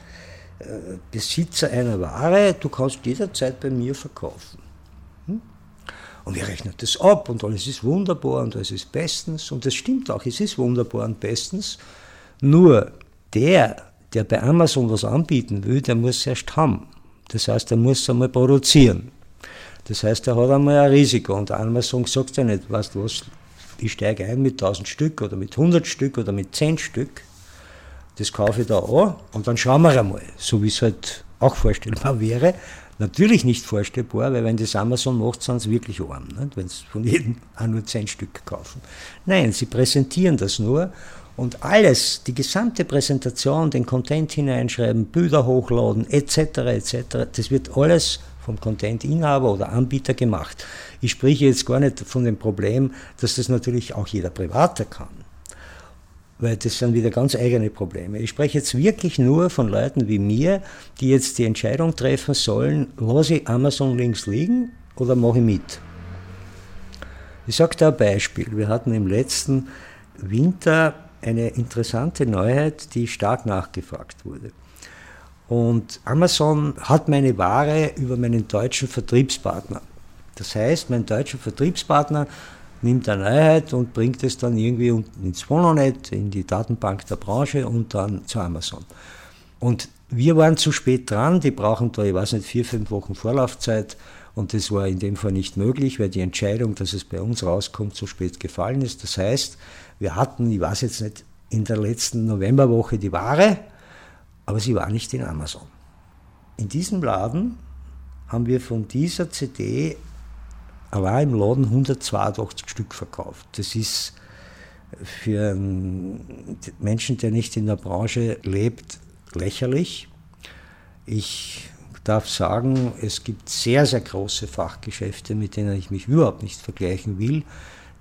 äh, Besitzer einer Ware, du kannst jederzeit bei mir verkaufen. Hm? Und wir rechnen das ab und alles ist wunderbar und alles ist bestens. Und das stimmt auch, es ist wunderbar und bestens. Nur der, der bei Amazon was anbieten will, der muss erst haben. Das heißt, er muss es einmal produzieren. Das heißt, er hat einmal ein Risiko. Und Amazon sagt ja nicht, weißt du was, ich steige ein mit 1000 Stück oder mit 100 Stück oder mit 10 Stück, das kaufe ich da an und dann schauen wir einmal, so wie es halt auch vorstellbar wäre. Natürlich nicht vorstellbar, weil wenn das Amazon macht, sind sie wirklich arm, nicht? wenn sie von jedem auch nur 10 Stück kaufen. Nein, sie präsentieren das nur und alles, die gesamte Präsentation, den Content hineinschreiben, Bilder hochladen, etc., etc., das wird alles vom Content-Inhaber oder Anbieter gemacht. Ich spreche jetzt gar nicht von dem Problem, dass das natürlich auch jeder Privater kann. Weil das sind wieder ganz eigene Probleme. Ich spreche jetzt wirklich nur von Leuten wie mir, die jetzt die Entscheidung treffen sollen, lasse ich Amazon links liegen oder mache ich mit. Ich sage da ein Beispiel. Wir hatten im letzten Winter eine interessante Neuheit, die stark nachgefragt wurde. Und Amazon hat meine Ware über meinen deutschen Vertriebspartner. Das heißt, mein deutscher Vertriebspartner nimmt eine Einheit und bringt es dann irgendwie ins Mononet, in die Datenbank der Branche und dann zu Amazon. Und wir waren zu spät dran, die brauchen da, ich weiß nicht, vier, fünf Wochen Vorlaufzeit und das war in dem Fall nicht möglich, weil die Entscheidung, dass es bei uns rauskommt, zu spät gefallen ist. Das heißt, wir hatten, ich weiß jetzt nicht, in der letzten Novemberwoche die Ware, aber sie war nicht in Amazon. In diesem Laden haben wir von dieser CD allein im Laden 182 Stück verkauft. Das ist für einen Menschen, der nicht in der Branche lebt, lächerlich. Ich darf sagen, es gibt sehr, sehr große Fachgeschäfte, mit denen ich mich überhaupt nicht vergleichen will,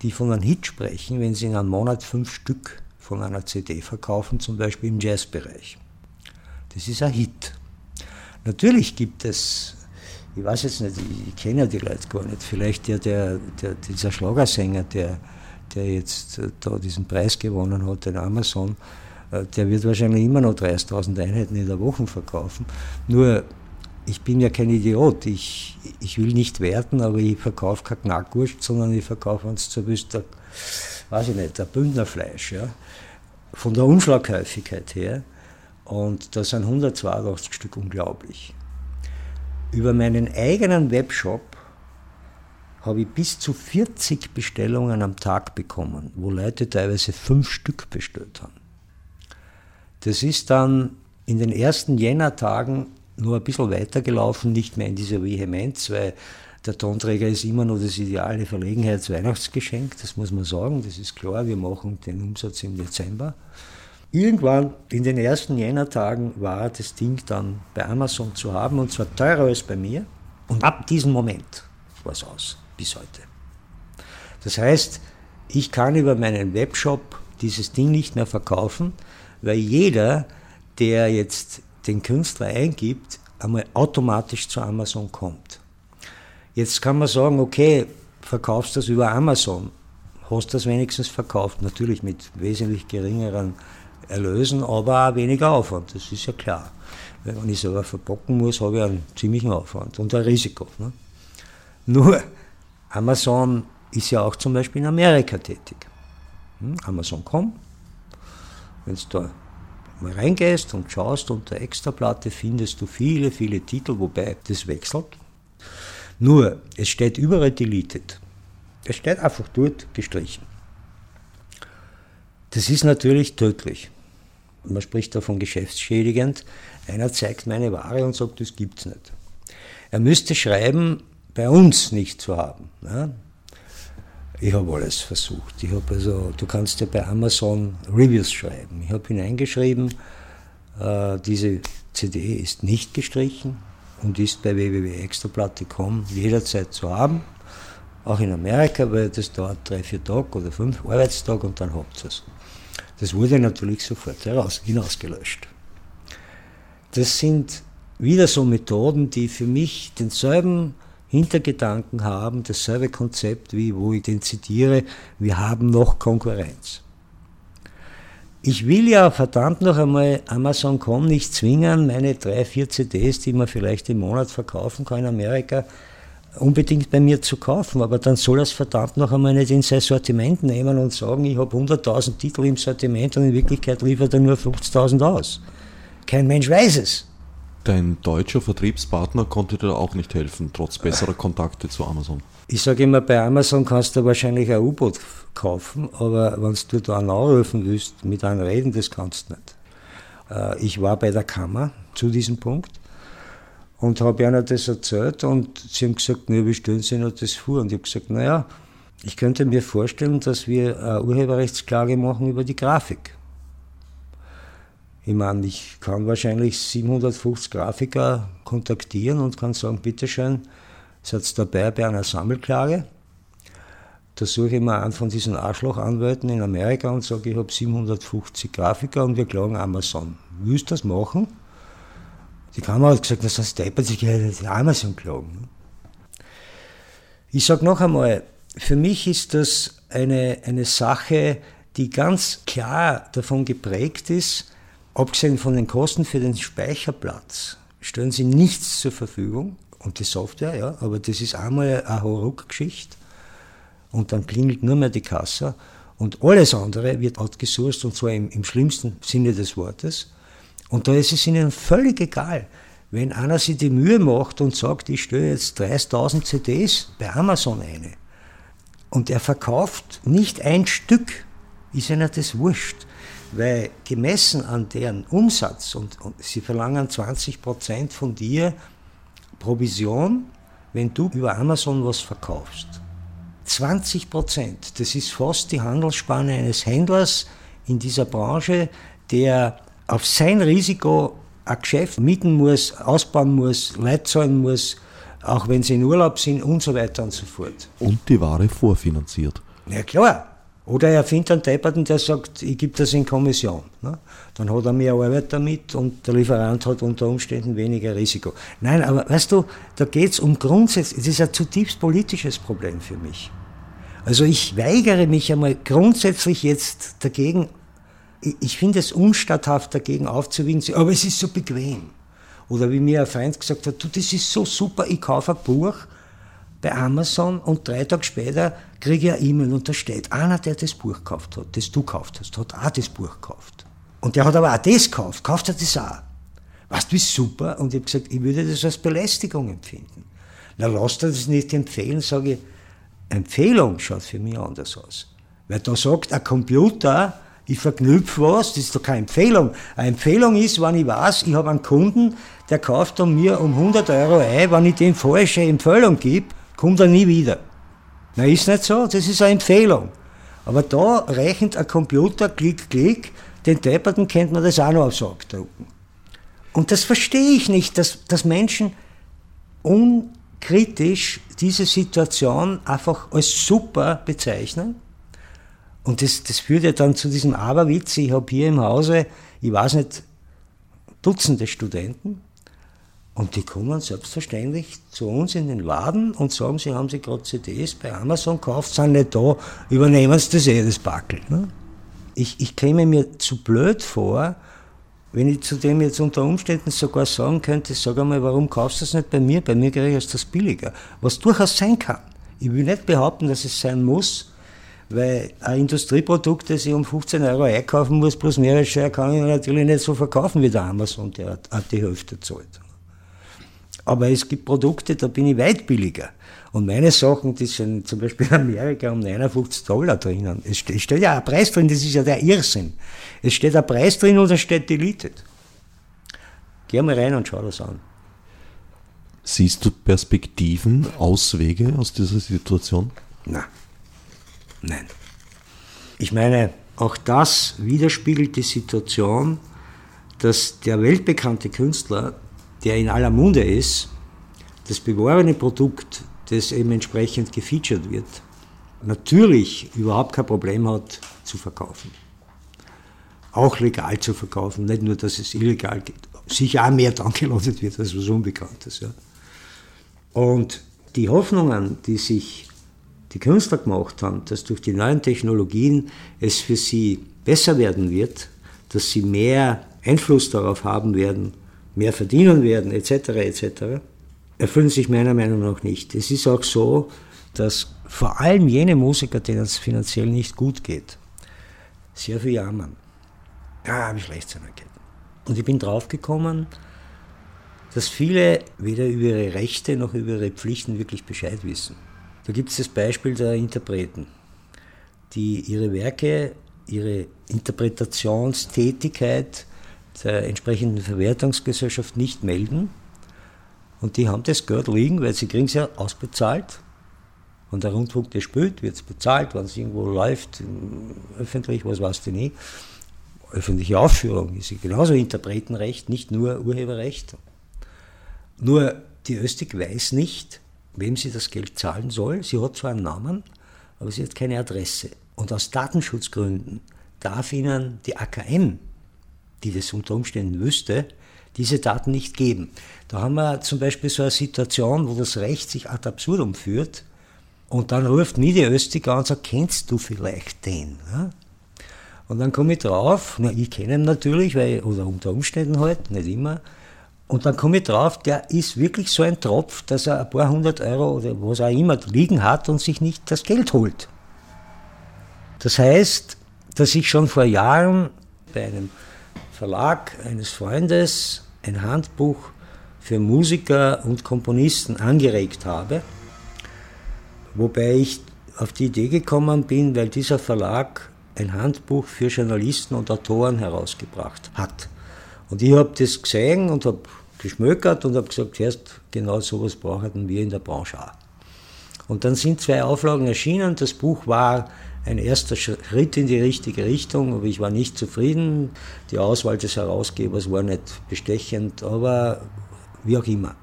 die von einem Hit sprechen, wenn sie in einem Monat fünf Stück von einer CD verkaufen, zum Beispiel im Jazzbereich. Das ist ein Hit. Natürlich gibt es, ich weiß jetzt nicht, ich kenne ja die Leute gar nicht, vielleicht der, der, der dieser Schlagersänger, der, der jetzt da diesen Preis gewonnen hat, den Amazon, äh, der wird wahrscheinlich immer noch 30.000 Einheiten in der Woche verkaufen. Nur, ich bin ja kein Idiot. Ich, ich will nicht werten, aber ich verkaufe kein Knackwurst, sondern ich verkaufe uns zur Wüste, weiß ich nicht, der Bündnerfleisch. Ja? Von der Umschlaghäufigkeit her. Und da sind 182 Stück unglaublich. Über meinen eigenen Webshop habe ich bis zu 40 Bestellungen am Tag bekommen, wo Leute teilweise fünf Stück bestellt haben. Das ist dann in den ersten Jännertagen nur ein bisschen weitergelaufen, nicht mehr in dieser Vehemenz, weil der Tonträger ist immer noch das ideale Verlegenheits-Weihnachtsgeschenk, das muss man sagen, das ist klar, wir machen den Umsatz im Dezember. Irgendwann in den ersten Jännertagen war das Ding dann bei Amazon zu haben und zwar teurer als bei mir. Und ab diesem Moment war es aus, bis heute. Das heißt, ich kann über meinen Webshop dieses Ding nicht mehr verkaufen, weil jeder, der jetzt den Künstler eingibt, einmal automatisch zu Amazon kommt. Jetzt kann man sagen, okay, verkaufst das über Amazon, hast das wenigstens verkauft, natürlich mit wesentlich geringeren Erlösen, aber auch weniger Aufwand, das ist ja klar. Wenn ich selber verpacken muss, habe ich einen ziemlichen Aufwand und ein Risiko. Ne? Nur, Amazon ist ja auch zum Beispiel in Amerika tätig. Hm? Amazon.com wenn du da mal reingehst und schaust unter Extraplatte, findest du viele, viele Titel, wobei das wechselt. Nur, es steht überall deleted. Es steht einfach dort gestrichen. Das ist natürlich tödlich. Man spricht davon geschäftsschädigend. Einer zeigt meine Ware und sagt, das gibt's nicht. Er müsste schreiben, bei uns nicht zu haben. Ja? Ich habe alles versucht. Ich habe also, du kannst ja bei Amazon Reviews schreiben. Ich habe hineingeschrieben, äh, diese CD ist nicht gestrichen und ist bei www.extraplatte.com jederzeit zu haben. Auch in Amerika, weil das dauert drei, vier Tage oder fünf Arbeitstage und dann habt ihr es. Das wurde natürlich sofort heraus, hinausgelöscht. Das sind wieder so Methoden, die für mich denselben Hintergedanken haben, dasselbe Konzept, wie wo ich den zitiere, wir haben noch Konkurrenz. Ich will ja verdammt noch einmal Amazon.com nicht zwingen, meine drei, vier CDs, die man vielleicht im Monat verkaufen kann in Amerika, unbedingt bei mir zu kaufen, aber dann soll er es verdammt noch einmal nicht in sein Sortiment nehmen und sagen, ich habe 100.000 Titel im Sortiment und in Wirklichkeit liefert er nur 50.000 aus. Kein Mensch weiß es. Dein deutscher Vertriebspartner konnte dir auch nicht helfen, trotz besserer Kontakte zu Amazon. Ich sage immer, bei Amazon kannst du wahrscheinlich ein U-Boot kaufen, aber wenn du da anrufen willst, mit einem reden, das kannst du nicht. Äh, ich war bei der Kammer zu diesem Punkt und habe ihnen das erzählt und sie haben gesagt, naja, wie stellen Sie noch das vor? Und ich habe gesagt, naja, ich könnte mir vorstellen, dass wir eine Urheberrechtsklage machen über die Grafik. Ich meine, ich kann wahrscheinlich 750 Grafiker kontaktieren und kann sagen, bitteschön, seid dabei bei einer Sammelklage. Da suche ich mir einen von diesen Arschlochanwälten in Amerika und sage, ich habe 750 Grafiker und wir klagen Amazon. Willst du das machen? Die Kamera hat gesagt, das heißt, deppert sich ja Amazon klagen. Ich sage noch einmal, für mich ist das eine, eine Sache, die ganz klar davon geprägt ist, abgesehen von den Kosten für den Speicherplatz, stellen sie nichts zur Verfügung und die Software, ja, aber das ist einmal eine Hauruck-Geschichte und dann klingelt nur mehr die Kasse und alles andere wird outgesourced und zwar im, im schlimmsten Sinne des Wortes. Und da ist es ihnen völlig egal, wenn einer sich die Mühe macht und sagt, ich stelle jetzt 30.000 CDs bei Amazon eine und er verkauft nicht ein Stück, ist ihnen das wurscht. Weil gemessen an deren Umsatz und, und sie verlangen 20% von dir Provision, wenn du über Amazon was verkaufst. 20% das ist fast die Handelsspanne eines Händlers in dieser Branche, der auf sein Risiko ein Geschäft mieten muss, ausbauen muss, Leute zahlen muss, auch wenn sie in Urlaub sind und so weiter und so fort. Und die Ware vorfinanziert. Ja klar. Oder er findet einen Depperten, der sagt, ich gebe das in Kommission. Ne? Dann hat er mehr Arbeit damit und der Lieferant hat unter Umständen weniger Risiko. Nein, aber weißt du, da geht es um grundsätzlich, es ist ein zutiefst politisches Problem für mich. Also ich weigere mich einmal grundsätzlich jetzt dagegen, ich finde es unstatthaft dagegen aufzuwiegen, aber es ist so bequem. Oder wie mir ein Freund gesagt hat, du, das ist so super, ich kaufe ein Buch bei Amazon und drei Tage später kriege ich eine E-Mail und da steht, einer, der das Buch gekauft hat, das du gekauft hast, hat auch das Buch gekauft. Und der hat aber auch das gekauft, kauft er das auch. Weißt du, wie super? Und ich habe gesagt, ich würde das als Belästigung empfinden. Na, lass dir das nicht empfehlen, sage ich, Empfehlung schaut für mich anders aus. Weil da sagt ein Computer, ich verknüpfe was, das ist doch keine Empfehlung. Eine Empfehlung ist, wenn ich weiß, ich habe einen Kunden, der kauft um mir um 100 Euro ein, wenn ich dem falsche Empfehlung gebe, kommt er nie wieder. Na, ist nicht so, das ist eine Empfehlung. Aber da rechnet ein Computer, klick, klick, den Depperten kennt man das auch noch aufs Abdrucken. Und das verstehe ich nicht, dass, dass Menschen unkritisch diese Situation einfach als super bezeichnen. Und das, das führt ja dann zu diesem Aberwitz. Ich habe hier im Hause, ich weiß nicht, Dutzende Studenten, und die kommen selbstverständlich zu uns in den Laden und sagen, sie haben sich gerade CDs bei Amazon gekauft, sind nicht da, übernehmen sie das eh, das Backel. Ne? Ich, ich käme mir zu blöd vor, wenn ich zu dem jetzt unter Umständen sogar sagen könnte, sag einmal, warum kaufst du das nicht bei mir? Bei mir kriege ich das billiger. Was durchaus sein kann. Ich will nicht behaupten, dass es sein muss, weil ein Industrieprodukt, das ich um 15 Euro einkaufen muss, plus Mehrwertsteuer, kann ich natürlich nicht so verkaufen wie der Amazon, der hat die Hälfte zahlt. Aber es gibt Produkte, da bin ich weit billiger. Und meine Sachen, die sind zum Beispiel in Amerika um 59 Dollar drinnen. Es steht, steht ja ein Preis drin, das ist ja der Irrsinn. Es steht ein Preis drin und es steht deleted. Geh mal rein und schau das an. Siehst du Perspektiven, Auswege aus dieser Situation? Nein. Nein. Ich meine, auch das widerspiegelt die Situation, dass der weltbekannte Künstler der in aller Munde ist, das beworbene Produkt, das eben entsprechend gefeatured wird, natürlich überhaupt kein Problem hat zu verkaufen. Auch legal zu verkaufen, nicht nur, dass es illegal geht. Sicher auch mehr downgeloadet wird als was Unbekanntes. Ja. Und die Hoffnungen, die sich die Künstler gemacht haben, dass durch die neuen Technologien es für sie besser werden wird, dass sie mehr Einfluss darauf haben werden, mehr verdienen werden, etc., etc., erfüllen sich meiner Meinung nach nicht. Es ist auch so, dass vor allem jene Musiker, denen es finanziell nicht gut geht, sehr viel jammern. Ja, habe ich Rechtsanwalt. Und ich bin draufgekommen, dass viele weder über ihre Rechte noch über ihre Pflichten wirklich Bescheid wissen. Da gibt es das Beispiel der Interpreten, die ihre Werke, ihre Interpretationstätigkeit der entsprechenden Verwertungsgesellschaft nicht melden. Und die haben das Geld liegen, weil sie kriegen es ja ausbezahlt. Und der Rundfunk, der spielt, wird es bezahlt, wenn es irgendwo läuft, öffentlich, was weiß ich nicht. Öffentliche Aufführung ist genauso Interpretenrecht, nicht nur Urheberrecht. Nur die Östig weiß nicht, wem sie das Geld zahlen soll. Sie hat zwar einen Namen, aber sie hat keine Adresse. Und aus Datenschutzgründen darf ihnen die AKM die das unter Umständen wüsste, diese Daten nicht geben. Da haben wir zum Beispiel so eine Situation, wo das Recht sich ad absurdum führt und dann ruft Midi Östig an und sagt, kennst du vielleicht den? Und dann komme ich drauf, na, ich kenne ihn natürlich, weil, oder unter Umständen halt, nicht immer. Und dann komme ich drauf, der ist wirklich so ein Tropf, dass er ein paar hundert Euro oder was auch immer liegen hat und sich nicht das Geld holt. Das heißt, dass ich schon vor Jahren bei einem Verlag eines Freundes ein Handbuch für Musiker und Komponisten angeregt habe, wobei ich auf die Idee gekommen bin, weil dieser Verlag ein Handbuch für Journalisten und Autoren herausgebracht hat. Und ich habe das gesehen und habe geschmökert und habe gesagt, erst genau sowas brauchen wir in der Branche auch. Und dann sind zwei Auflagen erschienen. Das Buch war ein erster Schritt in die richtige Richtung, aber ich war nicht zufrieden. Die Auswahl des Herausgebers war nicht bestechend, aber wie auch immer.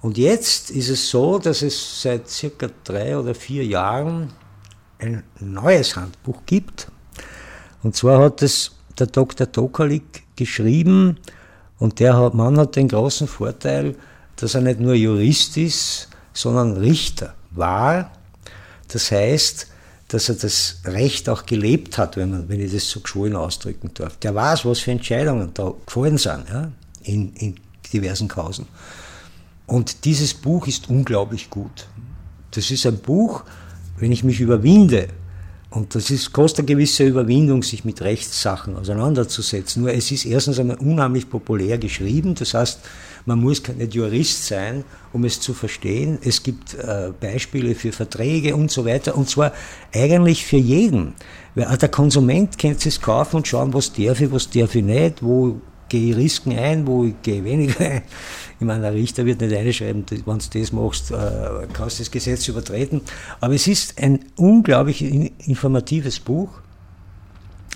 Und jetzt ist es so, dass es seit circa drei oder vier Jahren ein neues Handbuch gibt. Und zwar hat es der Dr. Tokalik geschrieben und der Mann hat den großen Vorteil, dass er nicht nur Jurist ist, sondern Richter war. Das heißt, dass er das Recht auch gelebt hat, wenn, man, wenn ich das so geschwollen ausdrücken darf. Der weiß, was für Entscheidungen da gefallen sind ja, in, in diversen Kausen. Und dieses Buch ist unglaublich gut. Das ist ein Buch, wenn ich mich überwinde, und das ist, kostet eine gewisse Überwindung, sich mit Rechtssachen auseinanderzusetzen. Nur es ist erstens einmal unheimlich populär geschrieben, das heißt, man muss nicht Jurist sein, um es zu verstehen. Es gibt äh, Beispiele für Verträge und so weiter, und zwar eigentlich für jeden. Weil der Konsument kennt es kaufen und schauen, was darf ich, was darf ich nicht, wo gehe ich Risiken ein, wo ich gehe weniger ein. Ich meine, der Richter wird nicht einschreiben, wenn du das machst, äh, kannst du das Gesetz übertreten. Aber es ist ein unglaublich informatives Buch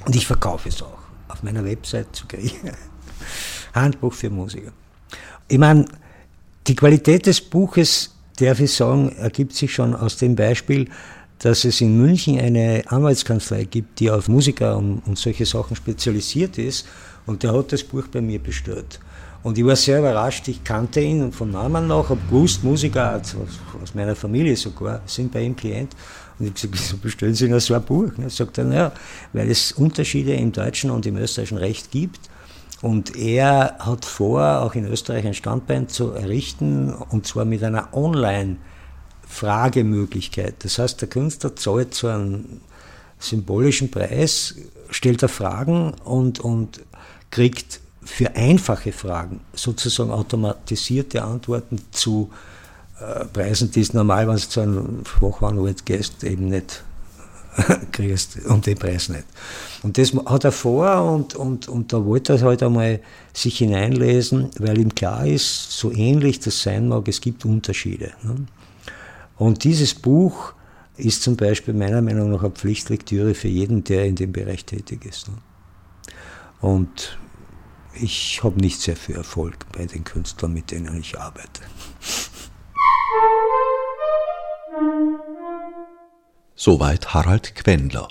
und ich verkaufe es auch auf meiner Website zu kriegen. [LAUGHS] Handbuch für Musiker. Ich meine, die Qualität des Buches, darf ich sagen, ergibt sich schon aus dem Beispiel, dass es in München eine Anwaltskanzlei gibt, die auf Musiker und, und solche Sachen spezialisiert ist. Und der hat das Buch bei mir bestellt. Und ich war sehr überrascht, ich kannte ihn von Namen noch, habe gewusst, Musiker aus, meiner Familie sogar, sind bei ihm Klient. Und ich habe gesagt, wieso bestellen Sie noch so ein Buch? Und sagt dann, ja, weil es Unterschiede im deutschen und im österreichischen Recht gibt. Und er hat vor, auch in Österreich ein Standbein zu errichten, und zwar mit einer Online-Fragemöglichkeit. Das heißt, der Künstler zahlt so einen symbolischen Preis, stellt er Fragen und, und kriegt für einfache Fragen sozusagen automatisierte Antworten zu äh, Preisen, die es normal, wenn du zu einem Wochenanwalt gehst, eben nicht [LAUGHS] kriegst, um den Preis nicht. Und das hat er vor und, und, und da wollte er halt einmal sich hineinlesen, weil ihm klar ist, so ähnlich das sein mag, es gibt Unterschiede. Ne? Und dieses Buch ist zum Beispiel meiner Meinung nach eine Pflichtlektüre für jeden, der in dem Bereich tätig ist. Ne? Und ich habe nicht sehr viel Erfolg bei den Künstlern, mit denen ich arbeite. Soweit Harald Quendler.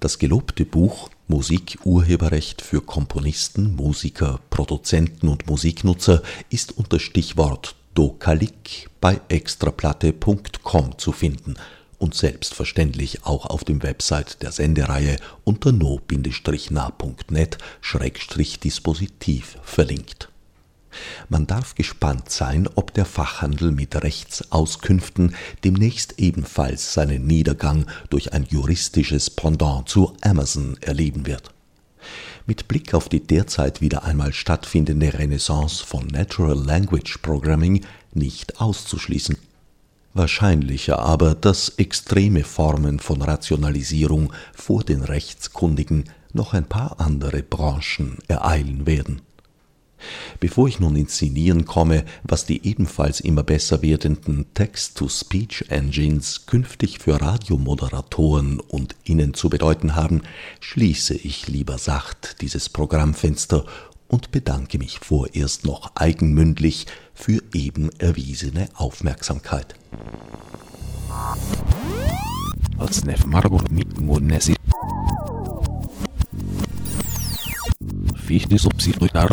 Das gelobte Buch Musikurheberrecht für Komponisten, Musiker, Produzenten und Musiknutzer ist unter Stichwort Dokalik bei extraplatte.com zu finden und selbstverständlich auch auf dem Website der Sendereihe unter no-na.net-dispositiv verlinkt. Man darf gespannt sein, ob der Fachhandel mit Rechtsauskünften demnächst ebenfalls seinen Niedergang durch ein juristisches Pendant zu Amazon erleben wird. Mit Blick auf die derzeit wieder einmal stattfindende Renaissance von Natural Language Programming nicht auszuschließen Wahrscheinlicher aber, dass extreme Formen von Rationalisierung vor den Rechtskundigen noch ein paar andere Branchen ereilen werden. Bevor ich nun ins Sinnieren komme, was die ebenfalls immer besser werdenden Text-to-Speech-Engines künftig für Radiomoderatoren und Ihnen zu bedeuten haben, schließe ich lieber sacht dieses Programmfenster und bedanke mich vorerst noch eigenmündlich für eben erwiesene Aufmerksamkeit. Fichte subsidiar